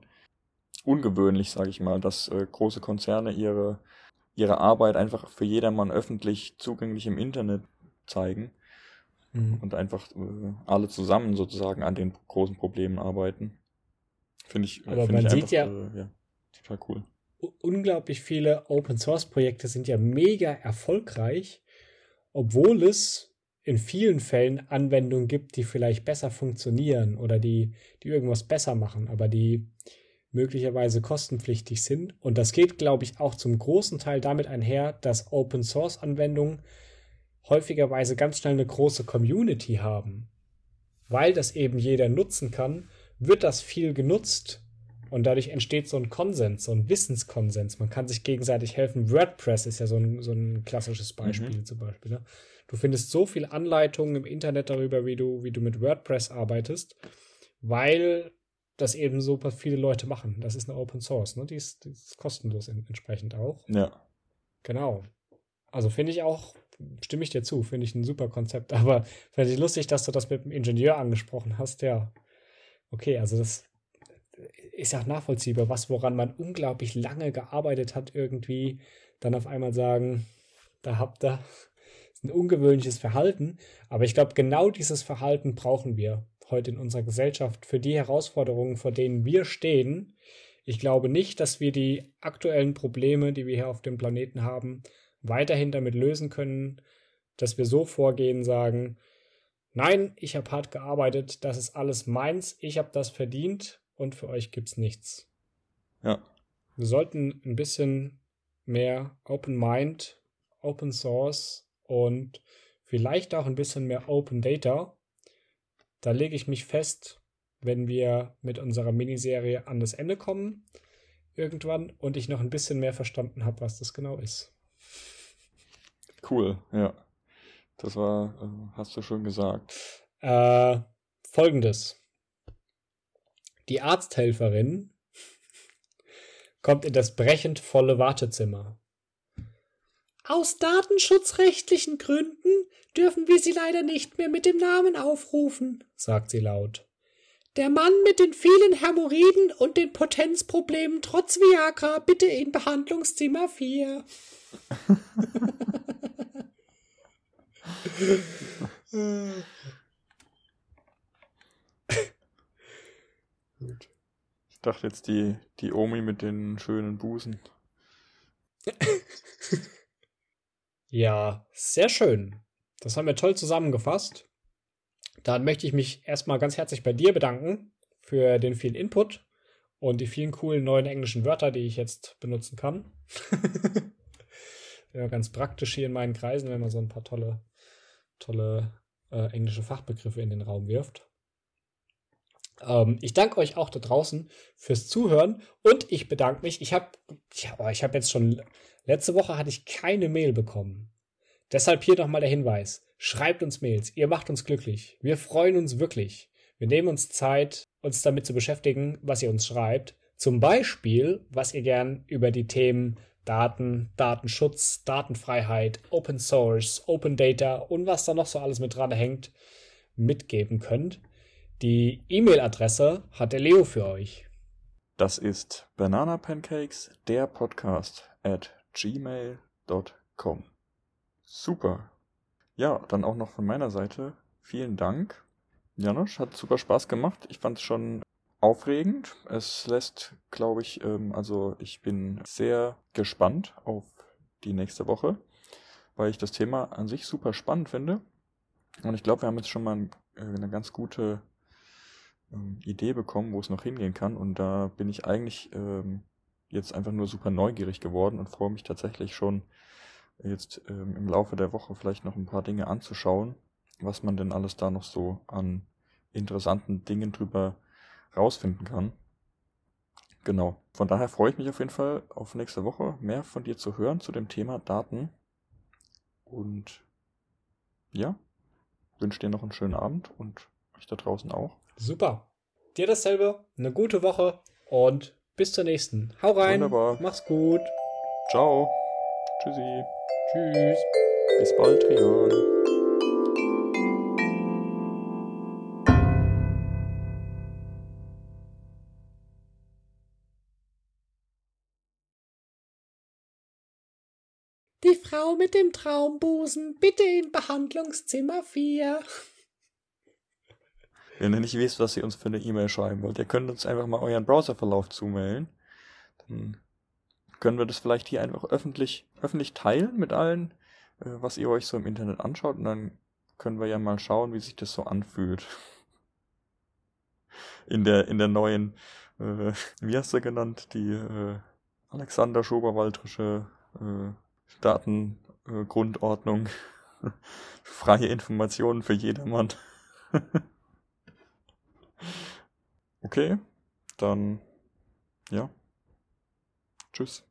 ungewöhnlich, sage ich mal, dass äh, große Konzerne ihre ihre Arbeit einfach für jedermann öffentlich zugänglich im Internet zeigen Mhm. und einfach äh, alle zusammen sozusagen an den großen Problemen arbeiten. Finde ich, Aber find man ich sieht einfach, ja- äh, ja, total cool. Unglaublich viele Open Source Projekte sind ja mega erfolgreich, obwohl es in vielen Fällen Anwendungen gibt, die vielleicht besser funktionieren oder die, die irgendwas besser machen, aber die möglicherweise kostenpflichtig sind. Und das geht, glaube ich, auch zum großen Teil damit einher, dass Open Source Anwendungen häufigerweise ganz schnell eine große Community haben. Weil das eben jeder nutzen kann, wird das viel genutzt und dadurch entsteht so ein Konsens, so ein Wissenskonsens. Man kann sich gegenseitig helfen. WordPress ist ja so ein, so ein klassisches Beispiel zum Beispiel. Ne? Du findest so viele Anleitungen im Internet darüber, wie du, wie du mit WordPress arbeitest, weil das eben so viele Leute machen. Das ist eine Open Source, ne? Die ist, die ist kostenlos in, entsprechend auch. Ja, Genau. Also finde ich auch, stimme ich dir zu, finde ich ein super Konzept. Aber finde ich lustig, dass du das mit dem Ingenieur angesprochen hast. Ja. Okay, also das ist ja auch nachvollziehbar, was woran man unglaublich lange gearbeitet hat, irgendwie dann auf einmal sagen, da habt ihr ein ungewöhnliches Verhalten. Aber ich glaube, genau dieses Verhalten brauchen wir heute in unserer Gesellschaft für die Herausforderungen, vor denen wir stehen. Ich glaube nicht, dass wir die aktuellen Probleme, die wir hier auf dem Planeten haben, weiterhin damit lösen können, dass wir so vorgehen, sagen, nein, ich habe hart gearbeitet, das ist alles meins, ich habe das verdient und für euch gibt's nichts. ja, Wir sollten ein bisschen mehr Open Mind, Open Source und vielleicht auch ein bisschen mehr Open Data. Da lege ich mich fest, wenn wir mit unserer Miniserie an das Ende kommen, irgendwann, und ich noch ein bisschen mehr verstanden habe, was das genau ist. cool, ja. Das war, äh, hast du schon gesagt. Äh, Folgendes. Die Arzthelferin kommt in das brechend volle Wartezimmer. Aus datenschutzrechtlichen Gründen dürfen wir sie leider nicht mehr mit dem Namen aufrufen, sagt sie laut. Der Mann mit den vielen Hämorrhoiden und den Potenzproblemen trotz Viagra bitte in Behandlungszimmer 4. Gut. Ich dachte jetzt die, die Omi mit den schönen Busen. Ja, sehr schön. Das haben wir toll zusammengefasst. Dann möchte ich mich erstmal ganz herzlich bei dir bedanken für den vielen Input und die vielen coolen neuen englischen Wörter, die ich jetzt benutzen kann. ja, ganz praktisch hier in meinen Kreisen, wenn man so ein paar tolle, tolle äh, englische Fachbegriffe in den Raum wirft. Ähm, ich danke euch auch da draußen fürs Zuhören und ich bedanke mich. Ich habe ja, ich hab jetzt schon Letzte Woche hatte ich keine Mail bekommen. Deshalb hier nochmal der Hinweis. Schreibt uns Mails. Ihr macht uns glücklich. Wir freuen uns wirklich. Wir nehmen uns Zeit, uns damit zu beschäftigen, was ihr uns schreibt. Zum Beispiel, was ihr gern über die Themen Daten, Datenschutz, Datenfreiheit, Open Source, Open Data und was da noch so alles mit dran hängt, mitgeben könnt. Die E-Mail-Adresse hat der Leo für euch. Das ist Banana Pancakes, der Podcast at gmail.com. Super. Ja, dann auch noch von meiner Seite vielen Dank. Janusz, hat super Spaß gemacht. Ich fand es schon aufregend. Es lässt, glaube ich, ähm, also ich bin sehr gespannt auf die nächste Woche, weil ich das Thema an sich super spannend finde. Und ich glaube, wir haben jetzt schon mal äh, eine ganz gute ähm, Idee bekommen, wo es noch hingehen kann. Und da bin ich eigentlich ähm, jetzt einfach nur super neugierig geworden und freue mich tatsächlich schon jetzt ähm, im Laufe der Woche vielleicht noch ein paar Dinge anzuschauen, was man denn alles da noch so an interessanten Dingen drüber rausfinden kann. Genau. Von daher freue ich mich auf jeden Fall auf nächste Woche mehr von dir zu hören zu dem Thema Daten. Und ja, wünsche dir noch einen schönen Abend und euch da draußen auch. Super. Dir dasselbe, eine gute Woche und bis zur nächsten. Hau rein. Wunderbar. Mach's gut. Ciao. Tschüssi. Tschüss. Bis bald, Rian. Frau mit dem Traumbusen, bitte in Behandlungszimmer 4. Wenn ihr nicht wisst, was ihr uns für eine E-Mail schreiben wollt, ihr könnt uns einfach mal euren Browserverlauf zumailen. Dann können wir das vielleicht hier einfach öffentlich, öffentlich teilen mit allen, äh, was ihr euch so im Internet anschaut. Und dann können wir ja mal schauen, wie sich das so anfühlt. In der, in der neuen, äh, wie hast du genannt, die äh, Alexander Schoberwaldrische äh, Datengrundordnung. Freie Informationen für jedermann. okay, dann ja. Tschüss.